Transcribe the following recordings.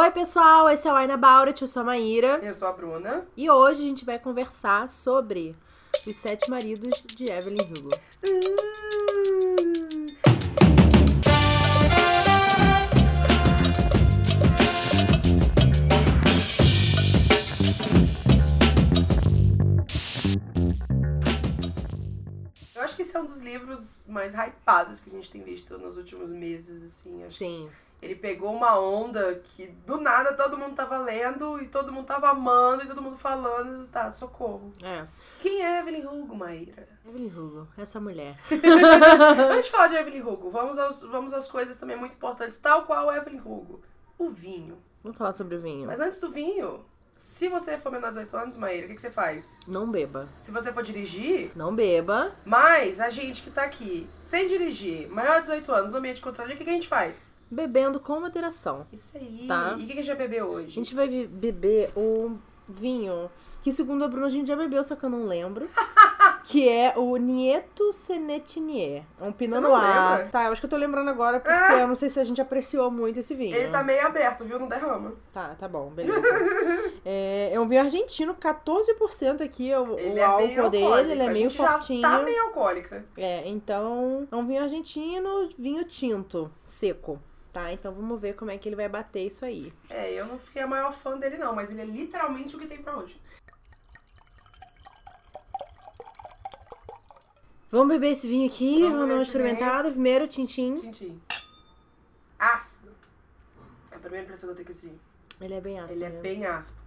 Oi, pessoal, esse é o Aina Bauret, eu sou a Maíra. Eu sou a Bruna. E hoje a gente vai conversar sobre os sete maridos de Evelyn Hugo. Eu acho que esse é um dos livros mais hypados que a gente tem visto nos últimos meses, assim. Acho Sim. Ele pegou uma onda que do nada todo mundo tava lendo e todo mundo tava amando e todo mundo falando. Tá, socorro. É. Quem é Evelyn Hugo, Maíra? Evelyn Hugo, essa mulher. Antes de falar de Evelyn Hugo, vamos, aos, vamos às coisas também muito importantes, tal qual Evelyn Hugo. O vinho. Vamos falar sobre o vinho. Mas antes do vinho, se você for menor de 18 anos, Maíra, o que, que você faz? Não beba. Se você for dirigir, Não beba. mas a gente que tá aqui sem dirigir, maior de 18 anos, no ambiente controlado, o que, que a gente faz? Bebendo com moderação. Isso aí. Tá. E o que, a gente vai beber A hoje? gente vai beber o vinho que, segundo a Bruna, a gente já bebeu, só que eu não lembro. que é o Nieto Senetinier. É um Pinot Noir. Tá, eu acho que eu tô lembrando agora, porque eu não sei se a gente apreciou muito esse vinho. Ele tá meio aberto, viu? Não derrama. Tá, tá bom, beleza. é, é um vinho argentino, 14% aqui é o, o é álcool dele, ele é a meio gente já fortinho. tá meio alcoólica. É, então é um vinho argentino, vinho tinto, seco. Tá, então vamos ver como é que ele vai bater isso aí. É, eu não fiquei a maior fã dele não, mas ele é literalmente o que tem pra hoje. Vamos beber esse vinho aqui, Vamos vamos, dar uma vinho. experimentada. Primeiro, tintim. Tintim. Ácido. É a primeira impressão que eu tenho com esse vinho. Ele é bem ácido. Ele é né? bem ácido.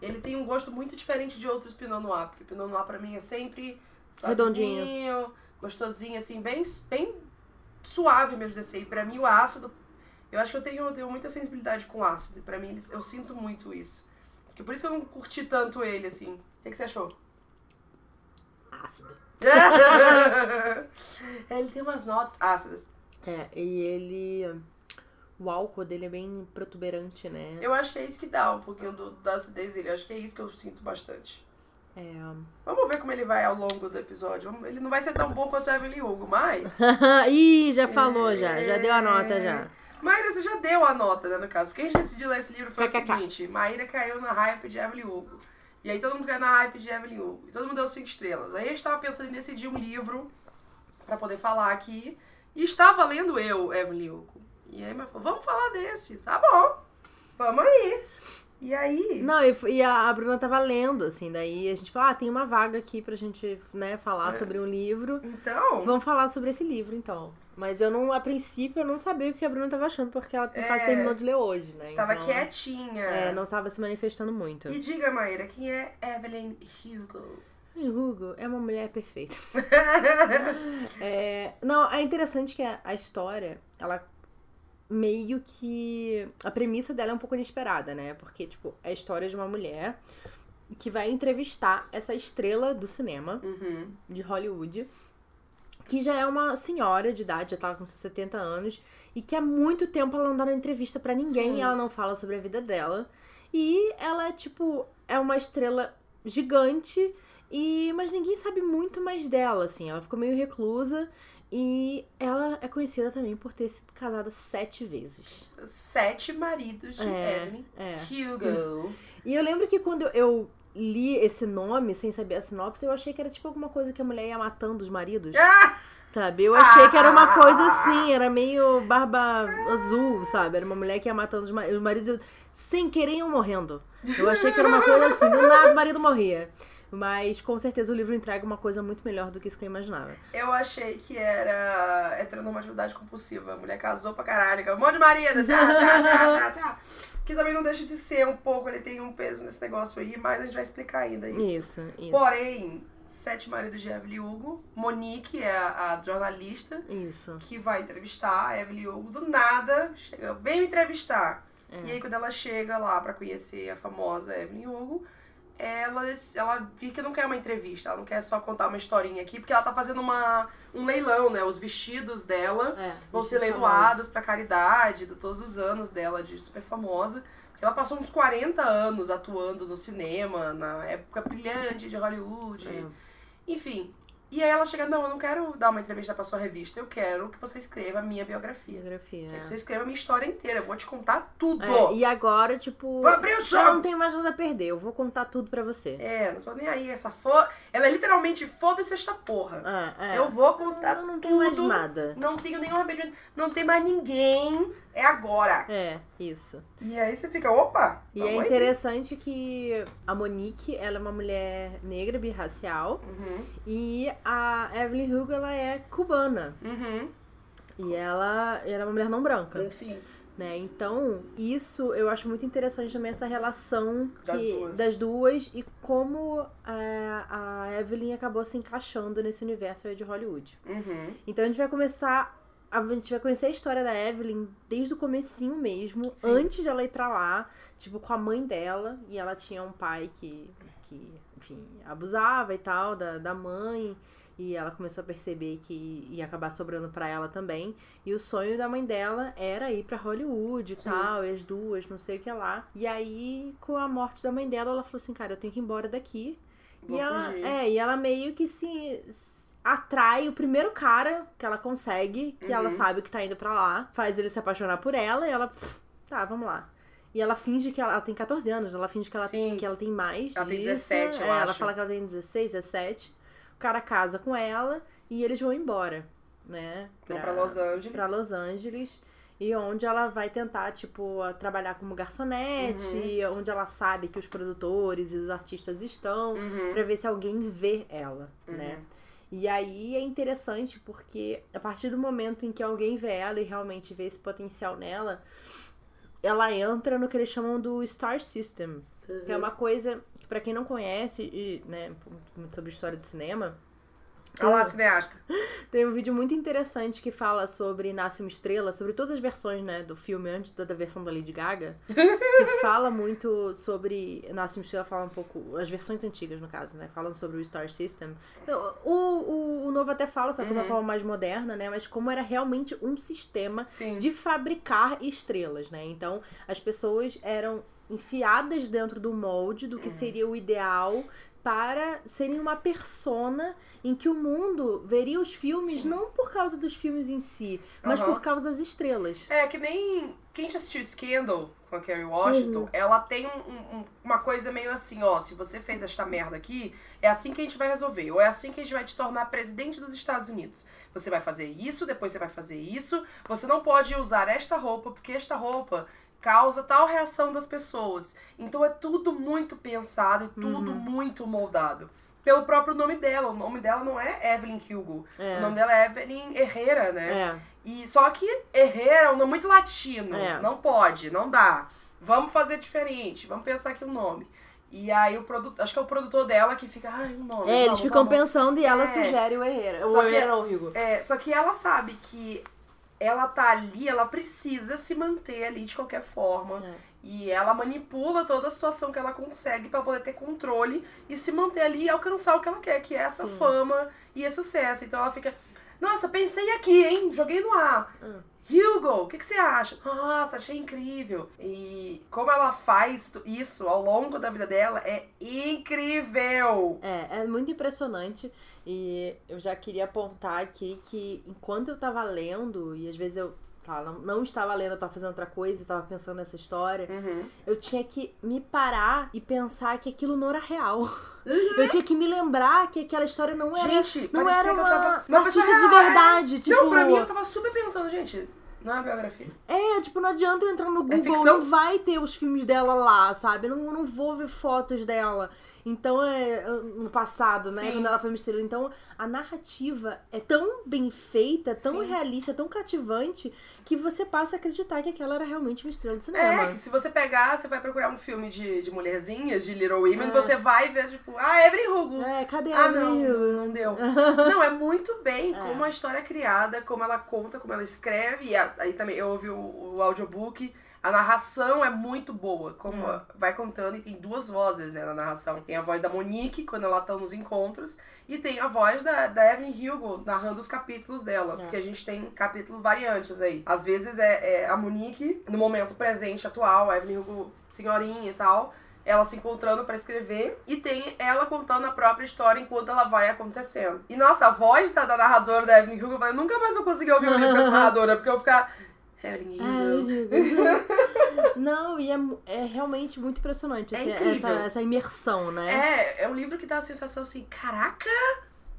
Ele tem um gosto muito diferente de outros Pinot Noir, porque Pinot Noir pra mim é sempre Redondinho. gostosinho, assim, bem, bem suave mesmo desse aí. Pra mim o ácido, eu acho que eu tenho, eu tenho muita sensibilidade com ácido, pra mim eu sinto muito isso. Que por isso que eu não curti tanto ele, assim. O que, que você achou? Ácido. É, ele tem umas notas ácidas. É, e ele. O álcool dele é bem protuberante, né? Eu acho que é isso que dá um pouquinho do, da acidez dele. Eu acho que é isso que eu sinto bastante. É. Vamos ver como ele vai ao longo do episódio. Ele não vai ser tão bom quanto o Evelyn Hugo, mas. Ih, já falou, já. Já deu a nota já. Maíra, você já deu a nota, né, no caso. Porque a gente decidiu ler esse livro foi o seguinte: Maíra caiu na hype de Evelyn Hugo. E aí todo mundo caiu na hype de Evelyn Hugo. E todo mundo deu cinco estrelas. Aí a gente tava pensando em decidir um livro pra poder falar aqui. E estava lendo eu, Evelyn Hugo. E aí, mas falou, vamos falar desse. Tá bom. Vamos aí. E aí. Não, e, e a, a Bruna tava lendo, assim, daí a gente falou, ah, tem uma vaga aqui pra gente, né, falar É. sobre um livro. Então. Vamos falar sobre esse livro, então. Mas eu não, a princípio, eu não sabia o que a Bruna tava achando, porque ela É. terminou de ler hoje, né? Estava então, quietinha. É, não estava se manifestando muito. E diga, Maíra, quem é Evelyn Hugo? Ai, Hugo é uma mulher perfeita. É, não, é interessante que a, a história, ela meio que. A premissa dela é um pouco inesperada, né? Porque, tipo, é a história de uma mulher que vai entrevistar essa estrela do cinema Uhum. de Hollywood, que já é uma senhora de idade, já tá com seus 70 anos, e que há muito tempo ela não dá entrevista pra ninguém, Sim. ela não fala sobre a vida dela. E ela é tipo, é uma estrela gigante, e mas ninguém sabe muito mais dela, assim. Ela ficou meio reclusa e ela é conhecida também por ter sido casada sete vezes. Sete maridos de É, Evelyn é. Hugo. E eu lembro que quando eu li esse nome sem saber a sinopse, eu achei que era tipo alguma coisa que a mulher ia matando os maridos. Ah! Sabe? Eu achei que era uma coisa assim, era meio barba azul, sabe? Era uma mulher que ia matando os ma- os maridos sem querer iam morrendo. Eu achei que era uma coisa assim, do nada o marido morria. Mas com certeza o livro entrega uma coisa muito melhor do que isso que eu imaginava. Eu achei que era heteronormatividade compulsiva. A mulher casou pra caralho, com um monte de marido. Tchá, tchá, tchá, tchá, tchá. Que também não deixa de ser um pouco, ele tem um peso nesse negócio aí, mas a gente vai explicar ainda isso. Isso, isso. Porém, Sete Maridos de Evelyn Hugo, Monique é a, a jornalista Isso. que vai entrevistar a Evelyn Hugo. Do nada, chega, vem me entrevistar. É. E aí, quando ela chega lá pra conhecer a famosa Evelyn Hugo, ela, ela vi que não quer uma entrevista, ela não quer só contar uma historinha aqui, porque ela tá fazendo uma, um leilão, né? Os vestidos dela É, vão ser leiloados pra caridade, de todos os anos dela de super famosa. Ela passou uns 40 anos atuando no cinema, na época brilhante de Hollywood. É. Enfim, E aí ela chega, não, eu não quero dar uma entrevista pra sua revista, eu quero que você escreva a minha biografia. Biografia. Quero que você escreva a minha história inteira, eu vou te contar tudo. É, e agora, tipo. Vou abrir o Eu não tenho mais nada a perder, eu vou contar tudo pra você. É, não tô nem aí, essa fo... Ela é literalmente foda-se esta porra. É, é. Eu vou contar Eu não tenho mais nada. Não tenho nenhum arrependimento, não tem mais ninguém, é agora. É, isso. E aí você fica, opa! E é aí. interessante que a Monique, ela é uma mulher negra, birracial, Uhum, e a Evelyn Hugo, ela é cubana. uhum. E ela, ela é uma mulher não branca, Sim. Né? Então, isso eu acho muito interessante também, essa relação Das que- duas. das duas e como é, a Evelyn acabou se encaixando nesse universo aí de Hollywood. Uhum. Então a gente vai começar. A gente vai conhecer a história da Evelyn desde o comecinho mesmo, Sim. antes de ela ir pra lá, tipo, com a mãe dela. E ela tinha um pai que, que enfim, abusava e tal da, da mãe. E ela começou a perceber que ia acabar sobrando pra ela também. E o sonho da mãe dela era ir pra Hollywood e Sim. tal, e as duas, não sei o que lá. E aí, com a morte da mãe dela, ela falou assim: cara, eu tenho que ir embora daqui. Vou e ela, fugir. é, e ela meio que se atrai o primeiro cara que ela consegue, que ela Uhum. sabe que tá indo pra lá, faz ele se apaixonar por ela e ela, pff, tá, vamos lá. E ela finge que ela, ela tem 14 anos, ela finge que ela, Sim. que ela tem mais. Ela tem disso. 17, eu é, Ela acho. fala que ela tem 16, 17. O cara casa com ela e eles vão embora, né? Vão pra Los Angeles. Pra Los Angeles. E onde ela vai tentar, tipo, trabalhar como garçonete, Uhum. onde ela sabe que os produtores e os artistas estão, Uhum. pra ver se alguém vê ela, né? E aí é interessante porque a partir do momento em que alguém vê ela e realmente vê esse potencial nela, ela entra no que eles chamam do Star System, que é uma coisa que pra quem não conhece, e, né, muito sobre história de cinema, Olha lá, cineasta. tem um vídeo muito interessante que fala sobre Nasce uma Estrela, sobre todas as versões, né, do filme antes da, da versão da Lady Gaga. que fala muito sobre. Nasce uma Estrela fala um pouco. As versões antigas, no caso, né? Falam sobre o Star System. O, o, o novo até fala, só que de uma forma mais moderna, né? Mas como era realmente um sistema Sim. de fabricar estrelas, né? Então, as pessoas eram enfiadas dentro do molde do que seria o ideal para serem uma persona em que o mundo veria os filmes não por causa dos filmes em si, mas Aham. por causa das estrelas. É que nem quem já assistiu Scandal com a Kerry Washington, Uhum. ela tem um- um- uma coisa meio assim, ó, se você fez esta merda aqui, é assim que a gente vai resolver, ou é assim que a gente vai te tornar presidente dos Estados Unidos. Você vai fazer isso, depois você vai fazer isso, você não pode usar esta roupa, porque esta roupa causa tal reação das pessoas. Então é tudo muito pensado e tudo Uhum. muito moldado. Pelo próprio nome dela. O nome dela não é Evelyn Hugo. É. O nome dela é Evelyn Herrera, né? É. E só que Herrera é um nome muito latino. É. Não pode, não dá. Vamos fazer diferente, vamos pensar aqui o nome. E aí o produtor, acho que é o produtor dela que fica, ai, o nome. É, eles ficam pensando e ela É. sugere o Herrera. Só O Herrera não, o Hugo. É, só que ela sabe que ela tá ali, ela precisa se manter ali de qualquer forma. É. E ela manipula toda a situação que ela consegue pra poder ter controle e se manter ali e alcançar o que ela quer, que é essa Sim. fama e esse sucesso. Então ela fica, nossa, pensei aqui, hein? Joguei no ar. Hum. Hugo, o que, que você acha? Nossa, achei incrível. E como ela faz isso ao longo da vida dela é incrível. É, é muito impressionante. E eu já queria apontar aqui que enquanto eu tava lendo, e às vezes eu tá, não, não estava lendo, eu tava fazendo outra coisa, eu tava pensando nessa história, Uhum. eu tinha que me parar e pensar que aquilo não era real. Eu tinha que me lembrar que aquela história não era. Gente, não era uma, tava- uma artista de é. verdade. Tipo, Não, pra mim eu tava super pensando, gente, não é biografia. É, tipo, não adianta eu entrar no Google, ficção? não vai ter os filmes dela lá, sabe? Não, não vou ver fotos dela. Então, é no passado, né? Sim. Quando ela foi uma estrela. Então, a narrativa é tão bem feita, tão Sim. realista, tão cativante, que você passa a acreditar que aquela era realmente uma estrela de cinema. É, que se você pegar, você vai procurar um filme de, de mulherzinhas, de Little Women, É. você vai ver, tipo, ah, Evelyn Hugo. É, cadê Ah, a não, Evelyn não, Hugo? não deu. Não, é muito bem É. como a história é criada, como ela conta, como ela escreve. E aí também eu ouvi o, o audiobook. A narração é muito boa, como É. vai contando, e tem duas vozes né, na narração. Tem a voz da Monique, quando ela tá nos encontros, e tem a voz da, da Evelyn Hugo, narrando os capítulos dela. É. Porque a gente tem capítulos variantes aí. Às vezes é, é a Monique, no momento presente, atual, a Evelyn Hugo senhorinha e tal. ela se encontrando pra escrever, e tem ela contando a própria história enquanto ela vai acontecendo. E nossa, a voz da, da narradora da Evelyn Hugo, eu nunca mais eu consegui ouvir um livro com essa narradora, porque eu vou ficar. Evelyn Hugo. Não, e é, é realmente muito impressionante É incrível. essa, essa imersão, né? É, é um livro que dá a sensação assim, caraca,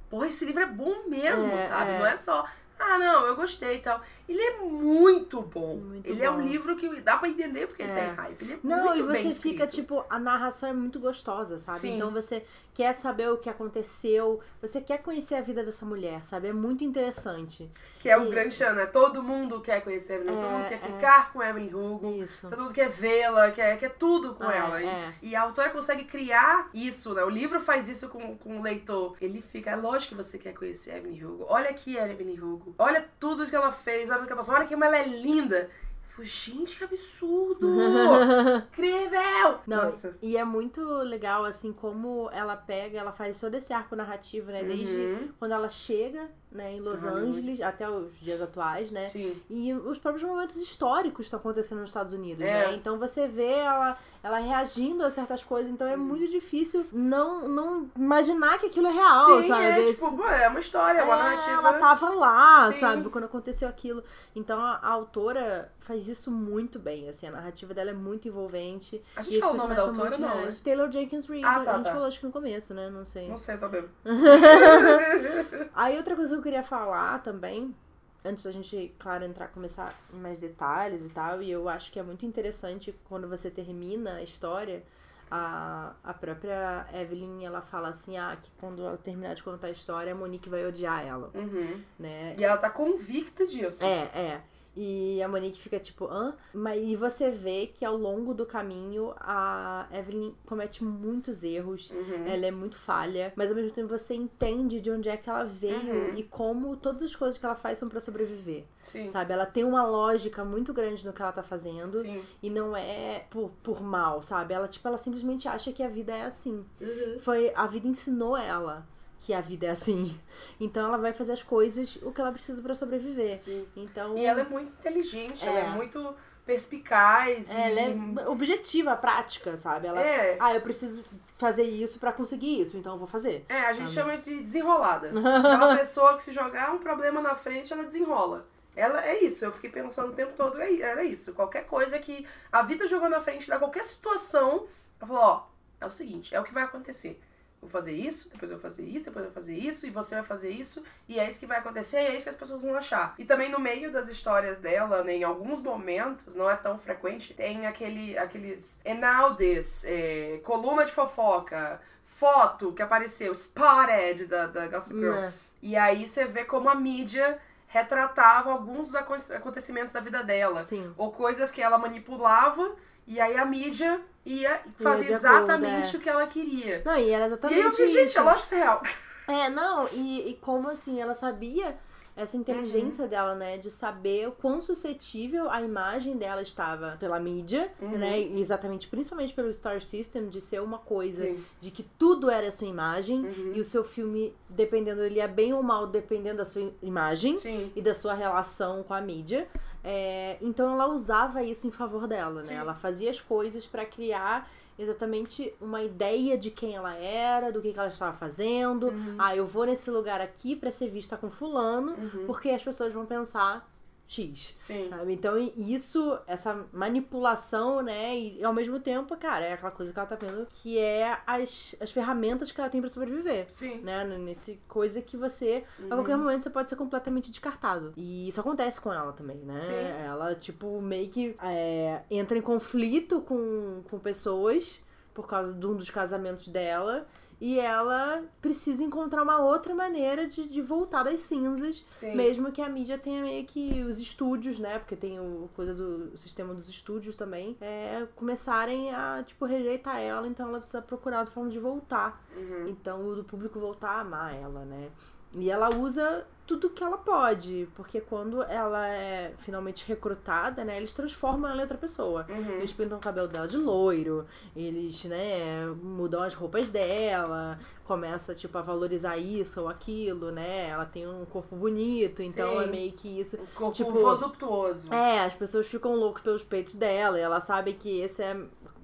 porra, esse livro é bom mesmo, É, sabe? é. Não é só, ah, não, eu gostei e tal. Ele é muito bom. Muito ele é um bom. livro que dá pra entender porque ele É. tem hype. Ele é Não, muito e bem você fica, escrito. tipo, a narração é muito gostosa, sabe? Sim. Então você quer saber o que aconteceu, você quer conhecer a vida dessa mulher, sabe? É muito interessante. Que é o e- grande chão, né? Todo mundo quer conhecer a Evelyn, todo É, mundo quer é. ficar com a Evelyn Hugo. Isso. Todo mundo quer vê-la, quer, quer tudo com É, ela. E- é. E, a autora consegue criar isso, né? O livro faz isso com, com o leitor. Ele fica, é lógico que você quer conhecer a Evelyn Hugo. Olha aqui a Evelyn Hugo. Olha tudo que ela fez, que ela passou. Olha como ela é linda. Eu Gente, que absurdo! Incrível! Não, Nossa. e é muito legal, assim, como ela pega, ela faz todo esse arco narrativo, né? Desde Uhum. quando ela chega, né, em Los Hollywood. Angeles, até os dias atuais, né? Sim. E os próprios momentos históricos estão acontecendo nos Estados Unidos, É. né? Então você vê ela, ela reagindo a certas coisas, então é muito difícil não, não imaginar que aquilo é real, Sim, sabe? é Esse- tipo, é uma história, é uma É, narrativa. Ela tava lá, Sim. sabe? Quando aconteceu aquilo. Então a, a autora faz isso muito bem, assim. A narrativa dela é muito envolvente. A gente falou o nome da autora, não, né? Taylor Jenkins Reid. Ah, tá, a gente tá. falou acho que no começo, né? Não sei. Não sei, eu tô bêbado. Aí outra coisa eu queria falar também, antes da gente, claro, entrar, começar em mais detalhes e tal, e eu acho que é muito interessante quando você termina a história, a, a própria Evelyn, ela fala assim, ah, que quando ela terminar de contar a história, a Monique vai odiar ela, Uhum. né? E ela tá convicta disso. É, é. E a Monique fica tipo, hã? Mas e você vê que ao longo do caminho a Evelyn comete muitos erros, Uhum. ela é muito falha, mas ao mesmo tempo você entende de onde é que ela veio Uhum. e como todas as coisas que ela faz são pra sobreviver. Sim. Sabe? Ela tem uma lógica muito grande no que ela tá fazendo Sim. e não é por, por mal, sabe? Ela tipo, ela simplesmente acha que a vida é assim. Uhum. Foi a vida ensinou ela que a vida é assim. Então ela vai fazer as coisas o que ela precisa pra sobreviver. Sim. Então E ela é muito inteligente, ela É. é muito perspicaz. É, ela e... é objetiva, prática, sabe? Ela, É. ah, eu preciso fazer isso pra conseguir isso, então eu vou fazer. É, a gente Sabe? chama isso de desenrolada. É uma pessoa que se jogar um problema na frente, ela desenrola. Ela é isso, eu fiquei pensando o tempo todo, é- era isso. Qualquer coisa que a vida jogou na frente, da qualquer situação, ela falou, ó, é o seguinte, é o que vai acontecer. Vou fazer isso, depois eu vou fazer isso, depois eu vou fazer isso, e você vai fazer isso, e é isso que vai acontecer, e é isso que as pessoas vão achar. E também no meio das histórias dela, né, em alguns momentos, não é tão frequente, tem aquele, aqueles enaudes, é, coluna de fofoca, foto que apareceu, spotted da, da Gossip Girl. Né? E aí você vê como a mídia retratava alguns acontecimentos da vida dela. Sim. Ou coisas que ela manipulava, e aí a mídia ia fazer acordo, exatamente é. o que ela queria. Não, e era E exatamente aí eu falei, gente, é lógico que isso é real. É, não, e, e como assim, ela sabia essa inteligência Uhum. dela, né, de saber o quão suscetível a imagem dela estava pela mídia, Uhum. né, e exatamente, principalmente pelo Star System, de ser uma coisa Sim. Uhum. de que tudo era a sua imagem, e o seu filme, dependendo, ele é bem ou mal, dependendo da sua imagem, Sim. e da sua relação com a mídia. É, então ela usava isso em favor dela, Sim. né? Ela fazia as coisas pra criar exatamente uma ideia de quem ela era, do que, que ela estava fazendo. Uhum. Ah, eu vou nesse lugar aqui pra ser vista com fulano, porque as pessoas vão pensar X. Sim. Sabe? Então, isso, essa manipulação, né? E ao mesmo tempo, cara, é aquela coisa que ela tá vendo que é as, as ferramentas que ela tem pra sobreviver Sim. né? Nesse coisa que você, a qualquer momento, você pode ser completamente descartado. E isso acontece com ela também, né? Sim. Ela, tipo, meio que é, entra em conflito com, com pessoas por causa de um dos casamentos dela. E ela precisa encontrar uma outra maneira de, de voltar das cinzas. Sim. Mesmo que a mídia tenha meio que os estúdios, né? Porque tem o coisa do o sistema dos estúdios também. É, começarem a, tipo, rejeitar ela. Então ela precisa procurar outra forma de voltar. Uhum. Então o do público voltar a amar ela, né? E ela usa tudo que ela pode, porque quando ela é finalmente recrutada, né, eles transformam ela em outra pessoa. Uhum. Eles pintam o cabelo dela de loiro, eles, né, mudam as roupas dela, começa, tipo, a valorizar isso ou aquilo, né? Ela tem um corpo bonito, então Sim. é meio que isso. O corpo Tipo, voluptuoso. É, as pessoas ficam loucas pelos peitos dela, e ela sabe que esse é a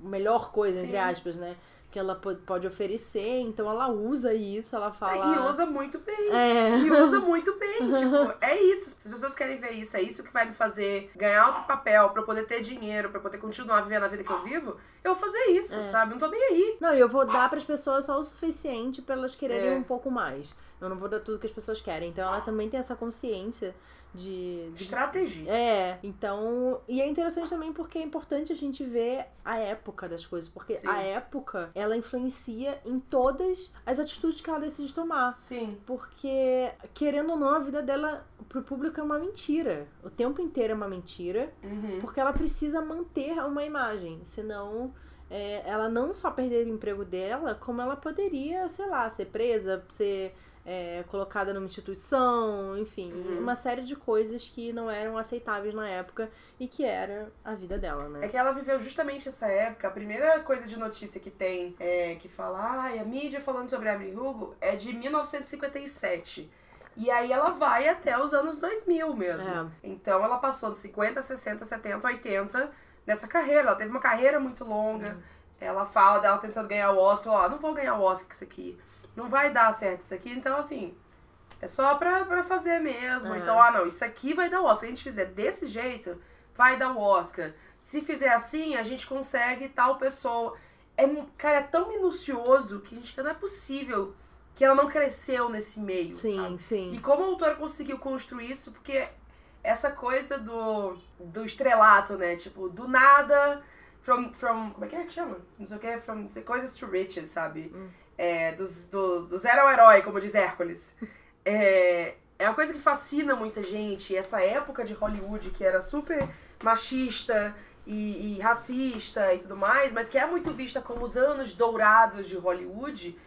melhor coisa, entre Sim. aspas, né? Que ela po- pode oferecer, então ela usa isso, ela fala. E usa muito bem. É. E usa muito bem. Tipo, é isso. Se as pessoas querem ver isso, é isso que vai me fazer ganhar outro papel pra eu poder ter dinheiro, pra eu poder continuar vivendo a vida que eu vivo, eu vou fazer É. isso, sabe? Não tô nem aí. Não, e eu vou dar pras pessoas só o suficiente pra elas quererem É. um pouco mais. Eu não vou dar tudo que as pessoas querem. Então ela também tem essa consciência de. de- Estratégia. É, então. E é interessante também porque é importante a gente ver a época das coisas. Porque Sim. a época, ela influencia em todas as atitudes que ela decide tomar. Sim. Porque, querendo ou não, a vida dela pro público é uma mentira. O tempo inteiro é uma mentira. Uhum. Porque ela precisa manter uma imagem. Senão, é, ela não só perderia o emprego dela, como ela poderia, sei lá, ser presa, ser é, colocada numa instituição, enfim, Uhum. uma série de coisas que não eram aceitáveis na época e que era a vida dela, né? É que ela viveu justamente essa época. A primeira coisa de notícia que tem é, que fala, ai, a mídia falando sobre a Evelyn Hugo é de 1957. E aí ela vai até os anos 2000 mesmo. É. Então ela passou de 50, 60, 70, 80 nessa carreira. Ela teve uma carreira muito longa. Ela fala dela tentando ganhar o Oscar. Ó, não vou ganhar o Oscar com isso aqui. Não vai dar certo isso aqui. Então, assim, é só pra, pra fazer mesmo. É. Então, ah, não, isso aqui vai dar o Oscar. Se a gente fizer desse jeito, vai dar o Oscar. Se fizer assim, a gente consegue tal pessoa. É, cara, é tão minucioso que a gente não é possível que ela não cresceu nesse meio, Sim, sabe? E sim. como a autora conseguiu construir isso, porque essa coisa do, do estrelato, né? Tipo, do nada, from, from. Como é que é que chama? Não sei o que, from the coisas to riches, sabe? É, dos, do, do zero ao herói, como diz Hércules. É, é uma coisa que fascina muita gente. Essa época de Hollywood que era super machista e, e racista e tudo mais, mas que é muito vista como os anos dourados de Hollywood,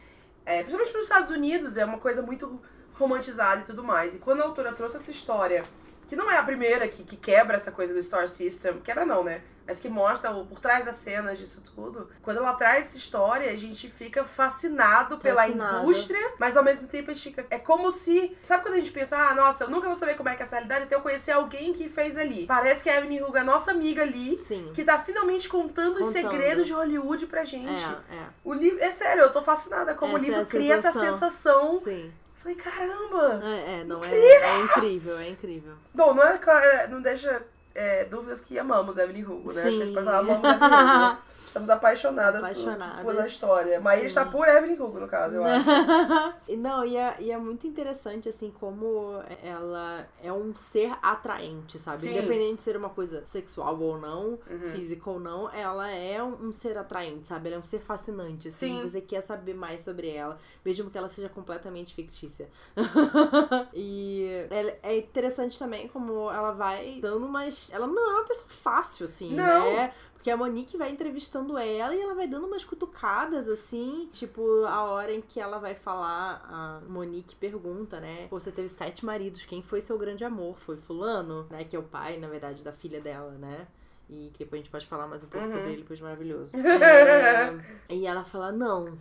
é, principalmente nos Estados Unidos, é uma coisa muito romantizada e tudo mais. E quando a autora trouxe essa história, que não é a primeira que, que quebra essa coisa do Star System, quebra não, né? Mas que mostra o, por trás das cenas disso tudo. Quando ela traz essa história, a gente fica fascinado pela Fascinada. indústria, mas ao mesmo tempo a gente fica. É como se. Sabe quando a gente pensa, ah, nossa, eu nunca vou saber como é que é essa realidade até eu conhecer alguém que fez ali. Parece que a Evelyn Hugo é nossa amiga ali, Sim. que tá finalmente contando, os Contando. segredos de Hollywood pra gente. É, é. O livro, é sério, eu tô fascinada como Essa o livro é cria essa sensação. sensação. Sim. Falei, caramba! É, é, não é, é incrível, é incrível. Bom, não é claro, é, não deixa é, dúvidas que amamos Evelyn Hugo, né? Acho que a gente Sim. pode falar amamos Evelyn Hugo. né? Estamos apaixonadas, por- Apaixonadas. Por, pela história. Sim. está por Evelyn Hugo, no caso, eu acho. Não, e é, e é muito interessante, assim, como ela é um ser atraente, sabe? Sim. Independente de ser uma coisa sexual ou não, Uhum. física ou não, ela é um, um ser atraente, sabe? Ela é um ser fascinante, assim. Sim. Você quer saber mais sobre ela, mesmo que ela seja completamente fictícia. e é, é interessante também como ela vai dando umas... Ela não é uma pessoa fácil, assim, Não. né? Porque a Monique vai entrevistando ela e ela vai dando umas cutucadas, assim. Tipo, a hora em que ela vai falar, a Monique pergunta, né? Você teve sete maridos, quem foi seu grande amor? Foi fulano, né? Que é o pai, na verdade, da filha dela, né? E que depois a gente pode falar mais um pouco Uhum. sobre ele, pois maravilhoso. É, e ela fala, não,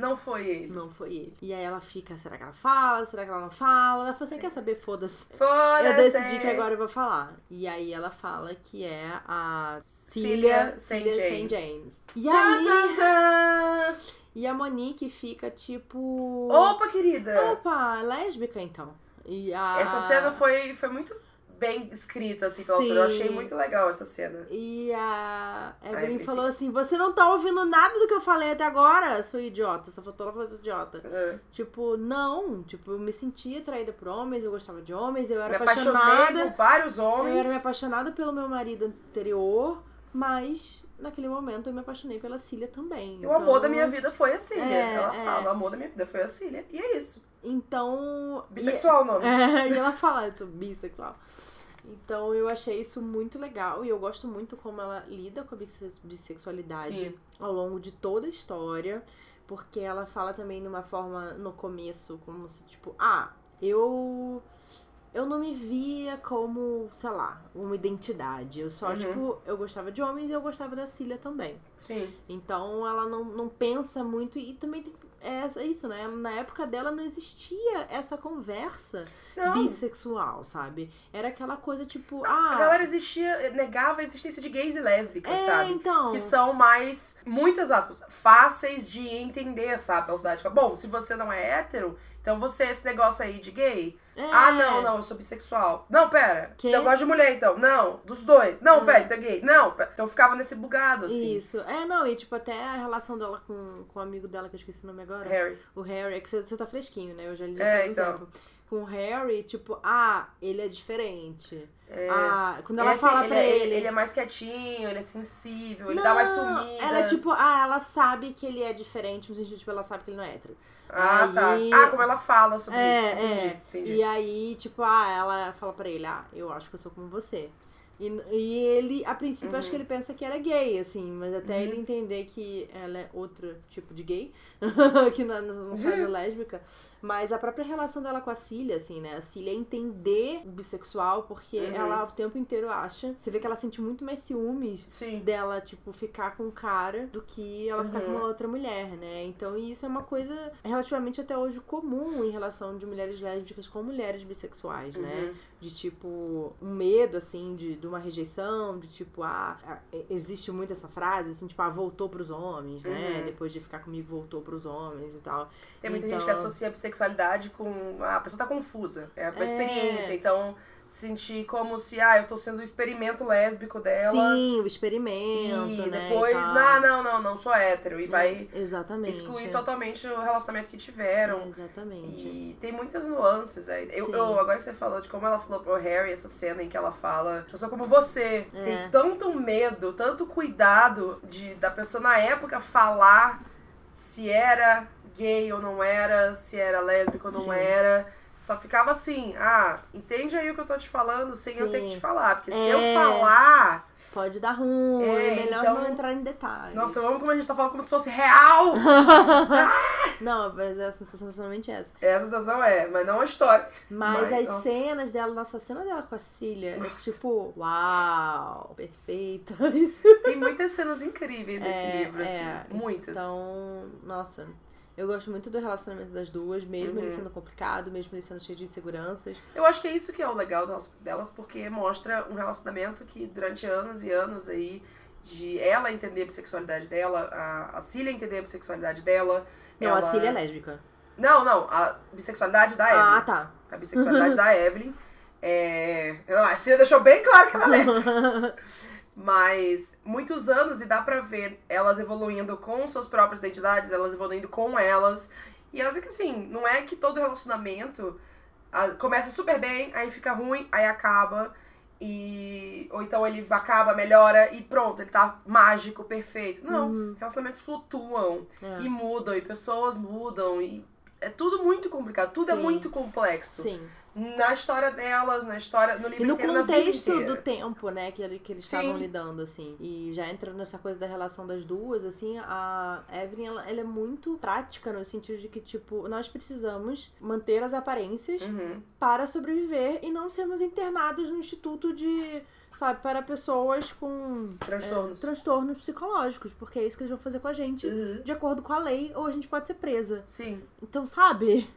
Não foi ele. não foi ele. E aí ela fica, será que ela fala? Será que ela não fala? Ela fala assim, quer saber? Foda-se. Foda-se! Eu decidi que agora eu vou falar. E aí ela fala que é a Cília Cília St. James. St. James. E aí... tan, tan. E a Monique fica tipo. Opa, querida! Opa, lésbica então. E a... Essa cena foi, foi muito bem escrita, assim, pela Sim. autora. Eu achei muito legal essa cena. E a Evelyn Evelyn falou assim: Você não tá ouvindo nada do que eu falei até agora, sou idiota. Só faltou ela idiota. É. Tipo, não. Tipo, eu me sentia atraída por homens, eu gostava de homens, eu era Me apaixonada. por vários Eu homens. era me apaixonada pelo meu marido anterior, mas naquele momento eu me apaixonei pela Cília também. E o amor Então- da minha vida foi a Cília. É, ela é. fala, o amor da minha vida foi a Cília. E é isso. Então. Bissexual o nome. É, e ela fala, eu sou bissexual. Então eu achei isso muito legal e eu gosto muito como ela lida com a bisse- bissexualidade Sim. ao longo de toda a história. Porque ela fala também de uma forma no começo, como se, tipo, ah, eu eu não me via como, sei lá, uma identidade. Eu só, Uhum. tipo, eu gostava de homens e eu gostava da Cília também. Sim. Então ela não, não pensa muito e também tem é isso, né? Na época dela não existia essa conversa Não. bissexual, sabe? Era aquela coisa tipo, ah, A galera existia, negava a existência de gays e lésbicas, é, sabe? então. Que são mais, muitas aspas, fáceis de entender, sabe? Pela cidade. Bom, se você não é hétero, então você, esse negócio aí de gay. É. Ah, não, não, eu sou bissexual. Não, pera. Que? Eu gosto de mulher, então. Não, dos dois. Não, Hum. pera, então é gay. Não, pera. Então eu ficava nesse bugado, assim. Isso. É, não, e tipo, até a relação dela com, com o amigo dela, que eu esqueci o nome agora. Harry. O Harry, é que você, você tá fresquinho, né? Eu já li É, então. tempo. Com o Harry, tipo, ah, ele é diferente. É. Ah, quando Ele, ela fala ele, pra é, ele. ele é mais quietinho, ele é sensível, ele Não, dá mais sumidas. Ela é tipo, ah, ela sabe que ele é diferente, no sentido, tipo, ela sabe que ele não é hétero. Ah, aí- tá. Ah, como ela fala sobre É, isso. Entendi, é. entendi. E aí, tipo, ah, ela fala pra ele, ah, eu acho que eu sou como você. E, e ele, a princípio, acho que Uhum. ele pensa que ela é gay, assim, mas até ele entender que ela é outro tipo de gay, que não, no caso é lésbica. Mas a própria relação dela com a Cília, assim, né? A Cília entender o bissexual, porque Uhum. ela o tempo inteiro acha. Você vê que ela sente muito mais ciúmes Sim. dela, tipo, ficar com um cara do que ela ficar com Uhum. uma outra mulher, né? Então, isso é uma coisa relativamente até hoje comum em relação de mulheres lésbicas com mulheres bissexuais, né? Uhum. De tipo, um medo, assim, de, de uma rejeição, de tipo, ah, ah, existe muito essa frase, assim, tipo, ah, voltou pros homens, né? Uhum. Depois de ficar comigo, voltou pros homens e tal. Tem muita Então- gente que associa a bissexualidade com. ah, a pessoa tá confusa. É com a É. experiência. Então, sentir como se, ah, eu tô sendo o experimento lésbico dela. Sim, o experimento, E né? depois, e tal. ah, não, não, não sou hétero. E vai Exatamente. excluir totalmente o relacionamento que tiveram. Exatamente. E tem muitas nuances aí. Eu, eu- agora que você falou de como ela falou pro Harry, essa cena em que ela fala, eu sou como você. É. Tem tanto medo, tanto cuidado de da pessoa na época falar se era gay ou não era, se era lésbica ou não Sim. era. Só ficava assim, ah, entende aí o que eu tô te falando sem eu ter que Sim. te falar. Porque se É. eu falar. Pode dar ruim, É, é melhor então- não entrar em detalhes. Nossa, eu amo como a gente tá falando como se fosse real. Não, mas a sensação é totalmente essa. Essa sensação é, mas não a história. Mas, Mas, as nossa. cenas dela, nossa a cena dela com a Cília, é tipo, uau, perfeitas. Tem muitas cenas incríveis nesse É, livro, assim. é. Muitas. Então, nossa, eu gosto muito do relacionamento das duas, mesmo ele Uhum. sendo complicado, mesmo ele sendo cheio de inseguranças. Eu acho que é isso que é o legal delas- porque mostra um relacionamento que durante anos e anos aí, de ela entender a bissexualidade dela, a, a Cília entender a bissexualidade dela. Não, ela... a Cília é lésbica. Não, não, a bissexualidade da Evelyn. Ah, tá. A bissexualidade da Evelyn. É... A Cília deixou bem claro que ela é lésbica. Mas muitos anos e dá pra ver elas evoluindo com suas próprias identidades, elas evoluindo com elas. E elas é que assim, não é que todo relacionamento ah, começa super bem, aí fica ruim, aí acaba. E. Ou então ele acaba, melhora e pronto, ele tá mágico, perfeito. Não, relacionamentos flutuam É. e mudam, e pessoas mudam, e é tudo muito complicado, tudo é Sim. muito complexo. Sim. Na história delas, na história, no livro E no inteiro, contexto do tempo, né, que, que eles Sim. estavam lidando, assim. E já entrando nessa coisa da relação das duas, assim, a Evelyn, ela, ela é muito prática no sentido de que, tipo, nós precisamos manter as aparências Uhum. para sobreviver e não sermos internados no instituto de, sabe, para pessoas com Transtornos. é, transtornos psicológicos, porque é isso que eles vão fazer com a gente, Uhum. de acordo com a lei, ou a gente pode ser presa. Sim. Então, sabe?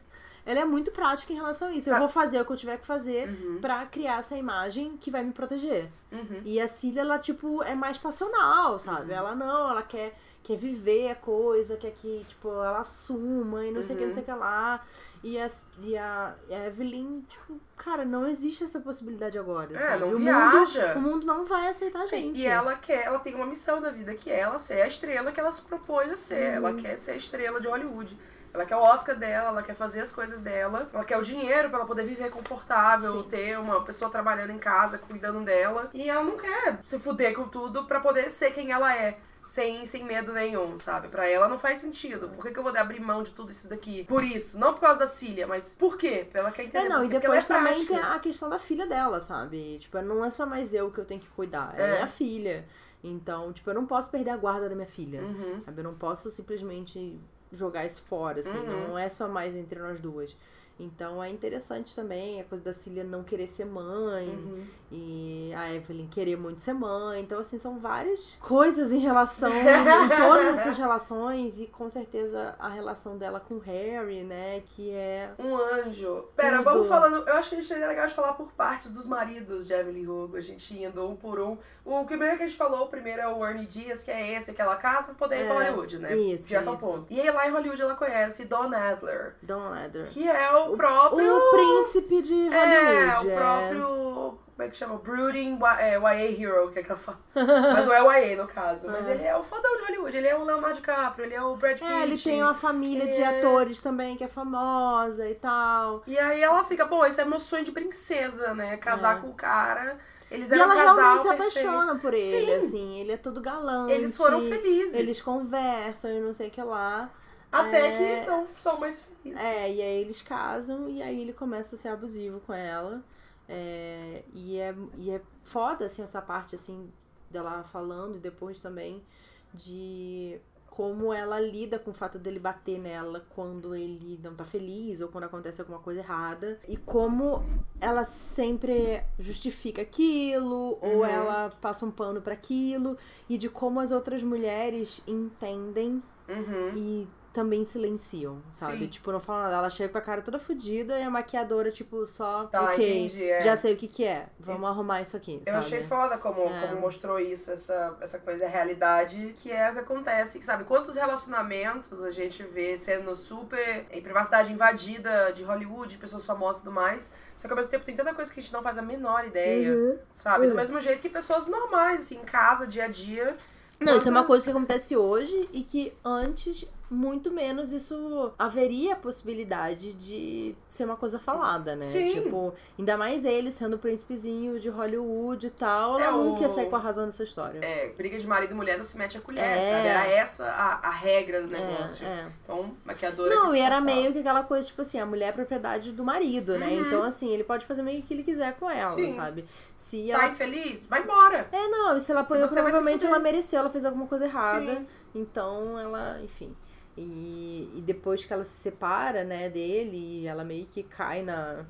Ela é muito prática em relação a isso. Sa- Eu vou fazer o que eu tiver que fazer Uhum. pra criar essa imagem que vai me proteger. Uhum. E a Cília, ela, tipo, é mais passional, sabe? Uhum. Ela não, ela quer, quer viver a coisa, quer que, tipo, ela assuma e não sei o que, não sei o que lá. E a, e a Evelyn, tipo, cara, não existe essa possibilidade agora. É, sabe? não o viaja. Mundo, o mundo não vai aceitar a gente. E ela quer, ela tem uma missão da vida, que é ela ser a estrela que ela se propôs a ser. Uhum. Ela quer ser a estrela de Hollywood. Ela quer o Oscar dela, ela quer fazer as coisas dela, ela quer o dinheiro pra ela poder viver confortável, Sim. ter uma pessoa trabalhando em casa, cuidando dela. E ela não quer se fuder com tudo pra poder ser quem ela é. Sem, sem medo nenhum, sabe? Pra ela não faz sentido. Por que, que eu vou abrir mão de tudo isso daqui? Por isso. Não por causa da Cília, mas por quê? Ela quer entender É, não, e é depois também prática. tem a questão da filha dela, sabe? Tipo, não é só mais eu que eu tenho que cuidar, É. é a filha. Então, tipo, eu não posso perder a guarda da minha filha. Uhum. Sabe? Eu não posso simplesmente jogar isso fora, assim. Uhum. Não é só mais entre nós duas. Então é interessante também a coisa da Cília não querer ser mãe Uhum. e a Evelyn querer muito ser mãe. Então, assim, são várias coisas em relação em todas essas relações e com certeza a relação dela com o Harry, né? Que é. Um anjo. Pera, Tudo. vamos falando. Eu acho que seria legal de falar por partes dos maridos de Evelyn Hugo. A gente indo um por um. O primeiro que a gente falou, o primeiro é o Ernie Dias, que é esse, aquela casa, pra poder ir pra É, Hollywood, né? isso, Direto ao isso. ponto. E aí lá em Hollywood ela conhece Don Adler, Don Ladder. que é o próprio. O príncipe de Hollywood. É, o próprio. Como é que chama? Brooding é, YA Hero, que é que ela fala. Mas não é YA no caso. Mas ele é o fodão de Hollywood. Ele é o Leonardo DiCaprio, ele é o Brad Pitt. É, ele tem uma família de É. atores também que é famosa e tal. E aí ela fica, bom, esse é meu sonho de princesa, né? Casar É. com o cara. Eles E eram ela um casal realmente se perfeito. apaixona por ele, Sim. assim. Ele é todo galante. Eles foram felizes. Eles conversam e não sei o que lá. Até É. que não são mais felizes. É, e aí eles casam e aí ele começa a ser abusivo com ela. É, e, é, e é foda, assim, essa parte, assim, dela falando e depois também de como ela lida com o fato dele bater nela quando ele não tá feliz ou quando acontece alguma coisa errada. E como ela sempre justifica aquilo ou Uhum. ela passa um pano pra aquilo. E de como as outras mulheres entendem Uhum. e também silenciam, sabe? Sim. Tipo, não falam nada. Ela chega com a cara toda fodida e a maquiadora, tipo, só. Tá, ok, entendi, é. já sei o que que é. Vamos arrumar isso aqui, Eu sabe? achei foda como, É. como mostrou isso, essa, essa coisa, a realidade, que é o que acontece, sabe? Quantos relacionamentos a gente vê sendo super em privacidade invadida de Hollywood, pessoas famosas e tudo mais, só que ao mesmo tempo tem tanta coisa que a gente não faz a menor ideia, Uhum. sabe? Do Uhum. mesmo jeito que pessoas normais, assim, em casa, dia a dia. Não, isso é uma Quantas- coisa que acontece hoje e que antes, muito menos, isso haveria a possibilidade de ser uma coisa falada, né? Sim. Tipo, ainda mais ele sendo o príncipezinho de Hollywood e tal, ela É, nunca ia o- sair com a razão dessa história. É, briga de marido e mulher não se mete a colher, É. sabe? Era essa a, a regra do É, negócio. é. Então, maquiadora Não, e era meio que aquela coisa, tipo assim, a mulher é propriedade do marido, né? Uhum. Então, assim, ele pode fazer meio que ele quiser com ela, Sim. sabe? Se Tá ela. infeliz? Vai embora. É, não, se ela apanhou, provavelmente ela mereceu, ela fez alguma coisa errada. Sim. Então, ela, enfim. E, e depois que ela se separa, né, dele, ela meio que cai na.